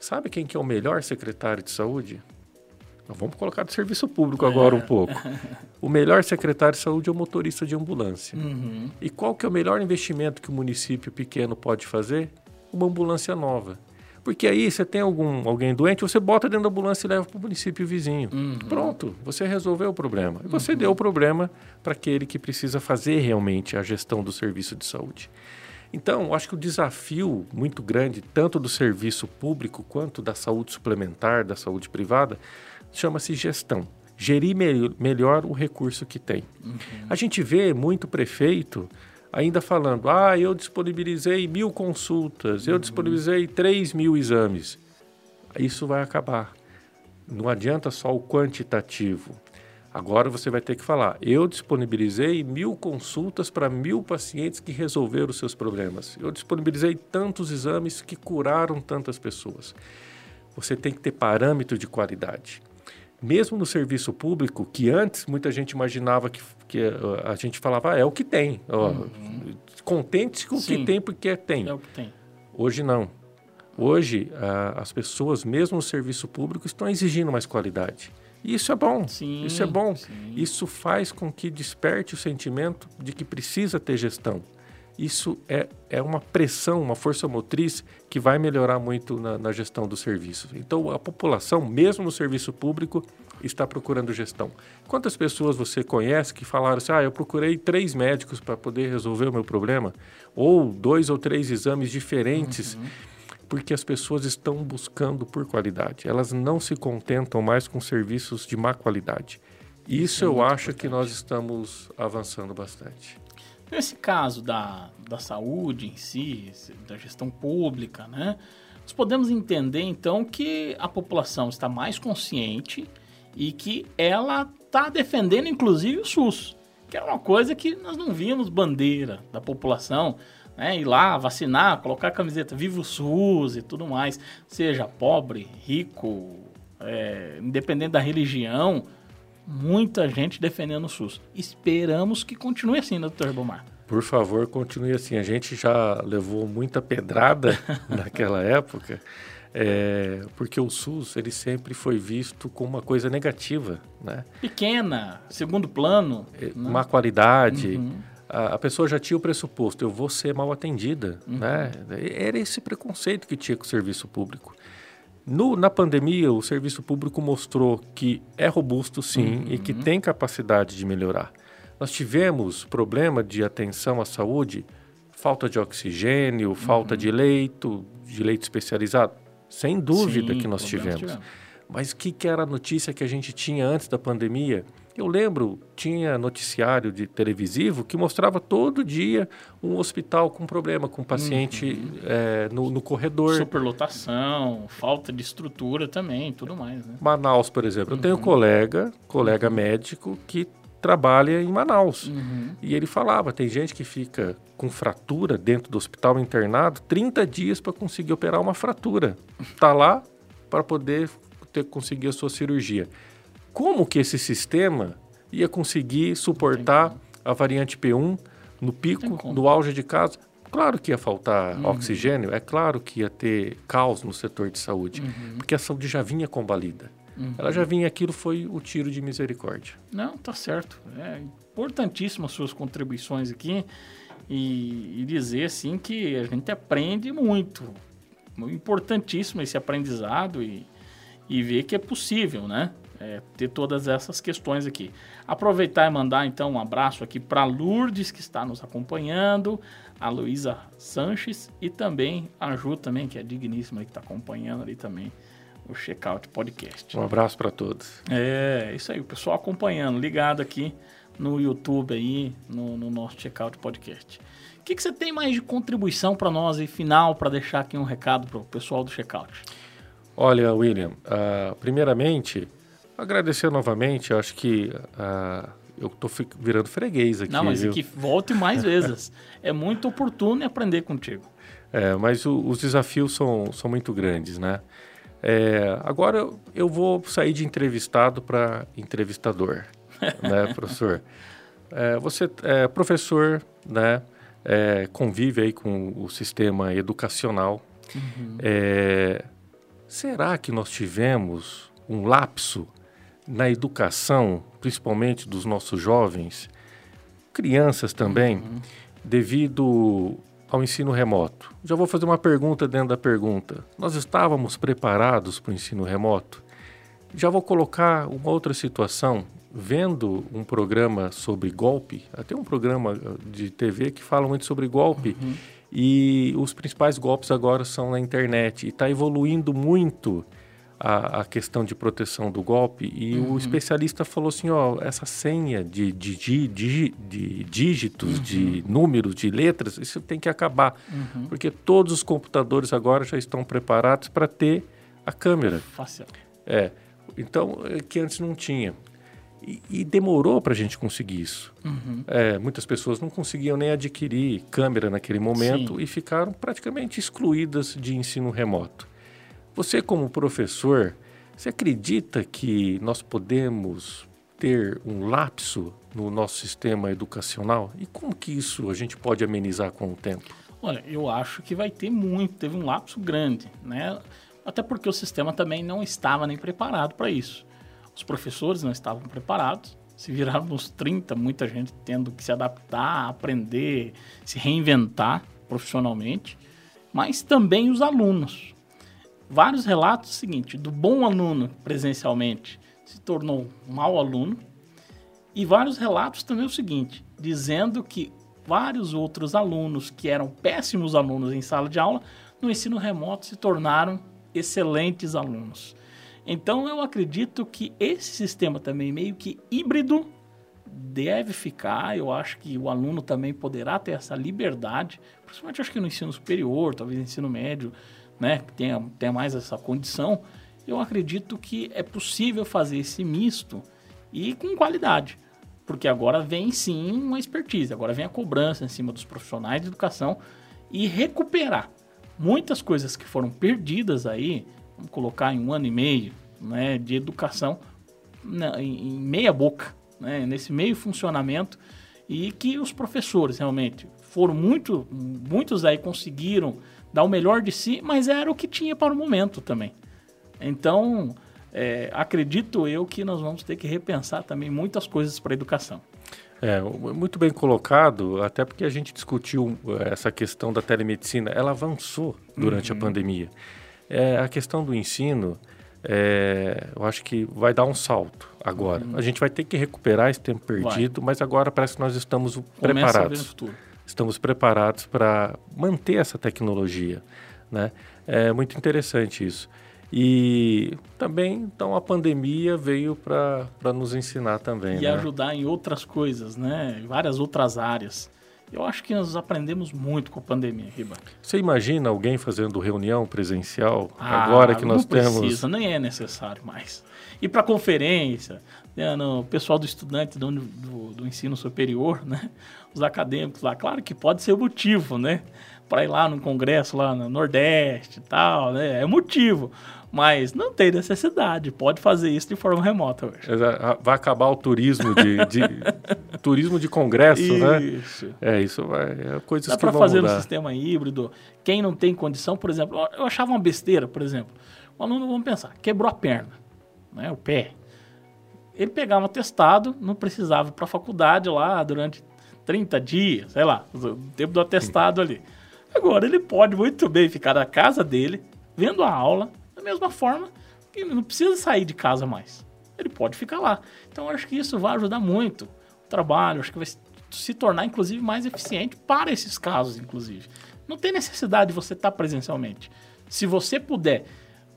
sabe quem que é o melhor secretário de saúde? Vamos colocar do serviço público agora um pouco. O melhor secretário de saúde é o motorista de ambulância. Uhum. E qual que é o melhor investimento que o município pequeno pode fazer? Uma ambulância nova. Porque aí você tem algum, alguém doente, você bota dentro da ambulância e leva para o município vizinho. Uhum. Pronto, você resolveu o problema. E você uhum. deu o problema para aquele que precisa fazer realmente a gestão do serviço de saúde. Então, acho que o desafio muito grande, tanto do serviço público quanto da saúde suplementar, da saúde privada, chama-se gestão. Gerir me melhor o recurso que tem. Uhum. A gente vê muito prefeito ainda falando: ah, eu disponibilizei mil consultas, eu uhum. disponibilizei três mil exames. Isso vai acabar. Não adianta só o quantitativo. Agora você vai ter que falar: eu disponibilizei mil consultas para mil pacientes que resolveram os seus problemas. Eu disponibilizei tantos exames que curaram tantas pessoas. Você tem que ter parâmetro de qualidade. Mesmo no serviço público, que antes muita gente imaginava que, que uh, a gente falava, ah, é o que tem. Uhum. Contente com o que tem porque tem. É o que tem. Hoje não. Hoje, uh, as pessoas, mesmo no serviço público, estão exigindo mais qualidade. E isso é bom. Sim, isso é bom. Sim. Isso faz com que desperte o sentimento de que precisa ter gestão. Isso é, é uma pressão, uma força motriz que vai melhorar muito na, na gestão do serviço. Então, a população, mesmo no serviço público, está procurando gestão. Quantas pessoas você conhece que falaram assim: ah, eu procurei três médicos para poder resolver o meu problema? Ou dois ou três exames diferentes. Uhum porque as pessoas estão buscando por qualidade. Elas não se contentam mais com serviços de má qualidade. Isso, Isso é eu acho importante. que nós estamos avançando bastante. Nesse caso da, da saúde em si, da gestão pública, né? Nós podemos entender então que a população está mais consciente e que ela está defendendo inclusive o SUS, que é uma coisa que nós não vimos bandeira da população né? Ir lá, vacinar, colocar a camiseta Viva o SUS e tudo mais. Seja pobre, rico, é, independente da religião, muita gente defendendo o SUS. Esperamos que continue assim, doutor Bomar? Por favor, continue assim. A gente já levou muita pedrada naquela época, é, porque o SUS ele sempre foi visto como uma coisa negativa, né? Pequena, segundo plano, é, né? má qualidade. Uhum a, pessoa já tinha o pressuposto, eu vou ser mal atendida. Uhum. Né? Era esse preconceito que tinha com o serviço público. No, na pandemia, o serviço público mostrou que é robusto, sim, uhum. e que tem capacidade de melhorar. Nós tivemos problema de atenção à saúde, falta de oxigênio, uhum. falta de leito, de leito especializado. Sem dúvida sim, que nós tivemos. tivemos. Mas o que, que era a notícia que a gente tinha antes da pandemia? Eu lembro, tinha noticiário de televisivo que mostrava todo dia um hospital com problema, com paciente uhum. é, no, no, corredor. Superlotação, falta de estrutura também, tudo mais. Né? Manaus, por exemplo. Uhum. Eu tenho um uhum. colega, colega uhum. médico, que trabalha em Manaus. Uhum. E ele falava, tem gente que fica com fratura dentro do hospital internado 30 dias para conseguir operar uma fratura. Está lá para poder ter, conseguir a sua cirurgia como que esse sistema ia conseguir suportar a variante P1 no pico, no auge de casos? Claro que ia faltar uhum. oxigênio, é claro que ia ter caos no setor de saúde, uhum. porque a saúde já vinha combalida. Uhum. Ela já vinha, aquilo foi o tiro de misericórdia. Não, tá certo. É importantíssimo as suas contribuições aqui e, e dizer assim que a gente aprende muito. Importantíssimo esse aprendizado e, e ver que é possível, né? é, ter todas essas questões aqui. Aproveitar e mandar então um abraço aqui para Lourdes, que está nos acompanhando, a Luísa Sanches e também a Ju também, que é digníssima, que está acompanhando ali também o Checkout Podcast. Um abraço para todos. É, isso aí, o pessoal acompanhando, ligado aqui no YouTube aí, no, no nosso Checkout Podcast. O que, que você tem mais de contribuição para nós e final para deixar aqui um recado para o pessoal do Checkout? Olha, William, uh, primeiramente, Agradecer novamente, acho que uh, eu estou virando freguês aqui. Não, mas viu? que volte mais vezes. é muito oportuno aprender contigo. É, mas o, os desafios são, são muito grandes, né? É, agora eu vou sair de entrevistado para entrevistador, né, professor? é, você é professor, né? É, convive aí com o sistema educacional. Uhum. É, será que nós tivemos um lapso na educação, principalmente dos nossos jovens, crianças também, uhum. devido ao ensino remoto? Já vou fazer uma pergunta dentro da pergunta. Nós estávamos preparados para o ensino remoto? Já vou colocar uma outra situação vendo um programa sobre golpe, até um programa uh, de TV que fala muito sobre golpe, uhum. E os principais golpes agora são na internet. E está evoluindo muito a, a, questão de proteção do golpe. E uhum. o especialista falou assim: ó, essa senha de, de, de, de, de dígitos, uhum. de números, de letras, isso tem que acabar. Uhum. Porque todos os computadores agora já estão preparados para ter a câmera. Fácil. É. Então, é que antes não tinha. E, e demorou para a gente conseguir isso. Uhum. É, muitas pessoas não conseguiam nem adquirir câmera naquele momento Sim. e ficaram praticamente excluídas de ensino remoto. Você, como professor, você acredita que nós podemos ter um lapso no nosso sistema educacional? E como que isso a gente pode amenizar com o tempo? Olha, eu acho que vai ter muito, teve um lapso grande, né? Até porque o sistema também não estava nem preparado para isso. Os professores não estavam preparados, se viraram nos 30, muita gente tendo que se adaptar, aprender, se reinventar profissionalmente, mas também os alunos. Vários relatos o seguinte, do bom aluno presencialmente se tornou um mau aluno, e vários relatos também o seguinte, dizendo que vários outros alunos que eram péssimos alunos em sala de aula, no ensino remoto se tornaram excelentes alunos. Então eu acredito que esse sistema também meio que híbrido deve ficar. Eu acho que o aluno também poderá ter essa liberdade, principalmente acho que no ensino superior, talvez no ensino médio, né, que tenha, tenha mais essa condição. Eu acredito que é possível fazer esse misto e com qualidade, porque agora vem sim uma expertise, agora vem a cobrança em cima dos profissionais de educação e recuperar muitas coisas que foram perdidas aí colocar em um ano e meio, né, de educação né, em meia boca, né, nesse meio funcionamento e que os professores realmente foram muito, muitos aí conseguiram dar o melhor de si, mas era o que tinha para o momento também. Então, é, acredito eu que nós vamos ter que repensar também muitas coisas para a educação. É, muito bem colocado, até porque a gente discutiu é, essa questão da telemedicina, ela avançou durante uhum. a pandemia. É, a questão do ensino, é, eu acho que vai dar um salto agora. Uhum. A gente vai ter que recuperar esse tempo perdido, vai. mas agora parece que nós estamos Começa preparados. Estamos preparados para manter essa tecnologia. Né? É muito interessante isso. E também, então, a pandemia veio para nos ensinar também. E né? ajudar em outras coisas, né? Em várias outras áreas. Eu acho que nós aprendemos muito com a pandemia, Riba. Você imagina alguém fazendo reunião presencial ah, agora que nós temos? Não precisa, nem é necessário mais. E para conferência, né, no pessoal do estudante do, do, do, ensino superior, né, os acadêmicos lá, claro que pode ser motivo, né, para ir lá no congresso lá no Nordeste e tal, né, é motivo. Mas não tem necessidade, pode fazer isso de forma remota hoje. Vai acabar o turismo de, de turismo de congresso, isso. né? Isso. É, isso vai, é coisas Dá vão fazer mudar. no sistema híbrido. Quem não tem condição, por exemplo, eu achava uma besteira, por exemplo. O aluno, vamos pensar, quebrou a perna, né, o pé. Ele pegava um atestado, não precisava ir para a faculdade lá durante 30 dias, sei lá, o tempo do atestado ali. Agora ele pode muito bem ficar na casa dele, vendo a aula, mesma forma ele não precisa sair de casa mais. Ele pode ficar lá. Então, acho que isso vai ajudar muito o trabalho, acho que vai se tornar, inclusive, mais eficiente para esses casos, inclusive. Não tem necessidade de você estar presencialmente. Se você puder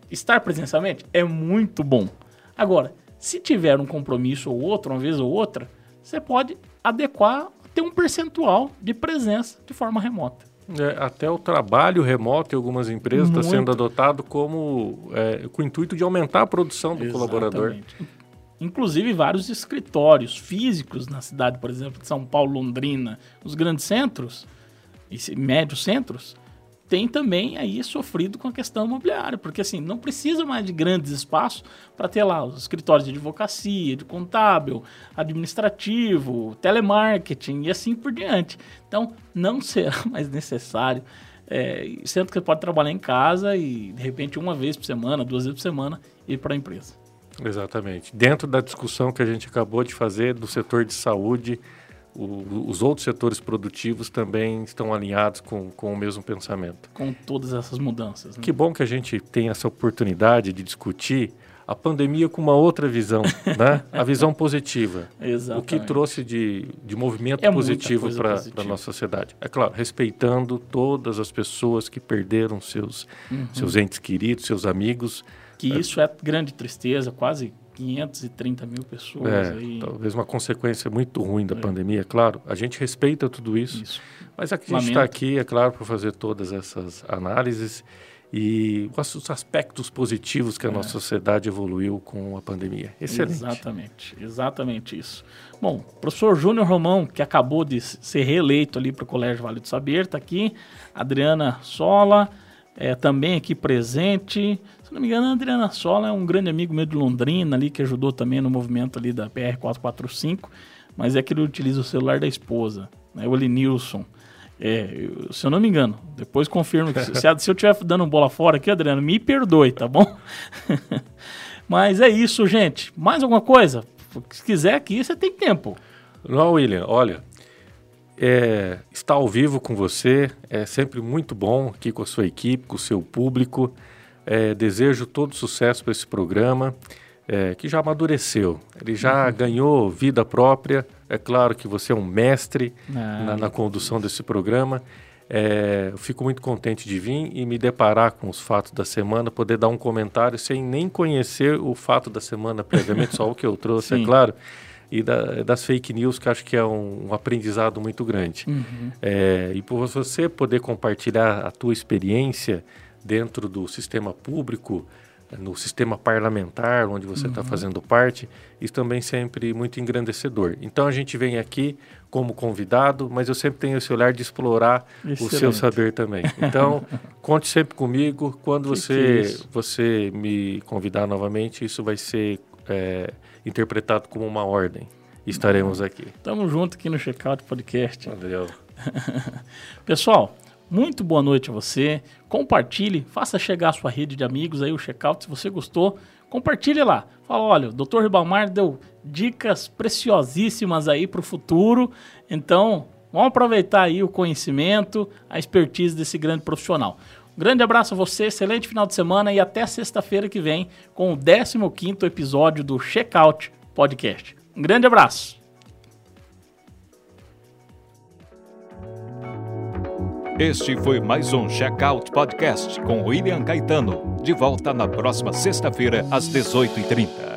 estar presencialmente, é muito bom. Agora, se tiver um compromisso ou outro, uma vez ou outra, você pode adequar, ter um percentual de presença de forma remota. É, até o trabalho remoto em algumas empresas está sendo adotado como é, com o intuito de aumentar a produção do Exatamente. colaborador. Inclusive vários escritórios físicos na cidade, por exemplo, de São Paulo, Londrina, os grandes centros e médios centros, tem também aí sofrido com a questão imobiliária, porque assim, não precisa mais de grandes espaços para ter lá os escritórios de advocacia, de contábil, administrativo, telemarketing e assim por diante. Então, não será mais necessário, é, sendo que você pode trabalhar em casa e, de repente, uma vez por semana, duas vezes por semana, ir para a empresa. Exatamente. Dentro da discussão que a gente acabou de fazer do setor de saúde, o, os outros setores produtivos também estão alinhados com, com o mesmo pensamento. Com todas essas mudanças. Né? Que bom que a gente tem essa oportunidade de discutir a pandemia com uma outra visão, né? A visão positiva. Exatamente. O que trouxe de, de movimento é positivo para a nossa sociedade. É claro, respeitando todas as pessoas que perderam seus, uhum. seus entes queridos, seus amigos. Que é. isso é grande tristeza, quase 530 mil pessoas. É, aí. Talvez uma consequência muito ruim da é. pandemia, claro. A gente respeita tudo isso, isso. mas aqui a gente está aqui, é claro, para fazer todas essas análises e os aspectos positivos que a é. nossa sociedade evoluiu com a pandemia. Excelente. Exatamente, exatamente isso. Bom, professor Júnior Romão, que acabou de ser reeleito ali para o Colégio Vale do Saber, está aqui. Adriana Sola, é, também aqui presente. Se não me engano, a Adriana Sola é um grande amigo meu de Londrina ali, que ajudou também no movimento ali da PR445, mas é que ele utiliza o celular da esposa, né, o Elinilson. É, se eu não me engano, depois confirmo que se, se eu estiver dando bola fora aqui, Adriano, me perdoe, tá bom? mas é isso, gente. Mais alguma coisa? Se quiser aqui, você tem tempo. Não, William, olha, é, estar ao vivo com você é sempre muito bom aqui com a sua equipe, com o seu público. É, desejo todo sucesso para esse programa, é, que já amadureceu. Ele já uhum. ganhou vida própria. É claro que você é um mestre ah, na, na, condução desse programa. É, eu fico muito contente de vir e me deparar com os fatos da semana, poder dar um comentário sem nem conhecer o fato da semana previamente, só o que eu trouxe, é claro e da, das fake news, que acho que é um, um aprendizado muito grande. Uhum. É, e por você poder compartilhar a tua experiência dentro do sistema público, no sistema parlamentar, onde você está uhum. fazendo parte, isso também sempre muito engrandecedor. Então a gente vem aqui como convidado, mas eu sempre tenho esse olhar de explorar Excelente. o seu saber também. Então conte sempre comigo. Quando que você que é você me convidar novamente, isso vai ser é, interpretado como uma ordem. Estaremos aqui. Tamo junto aqui no Checkout Podcast. Valeu. Pessoal, muito boa noite a você. Compartilhe, faça chegar a sua rede de amigos aí o Checkout. Se você gostou, compartilhe lá. Fala, olha, o Dr. Ribamar deu dicas preciosíssimas aí para o futuro. Então, vamos aproveitar aí o conhecimento, a expertise desse grande profissional. Grande abraço a você, excelente final de semana e até sexta-feira que vem com o 15º episódio do Checkout Podcast. Um grande abraço! Este foi mais um Checkout Podcast com William Caetano. De volta na próxima sexta-feira, às 18h30.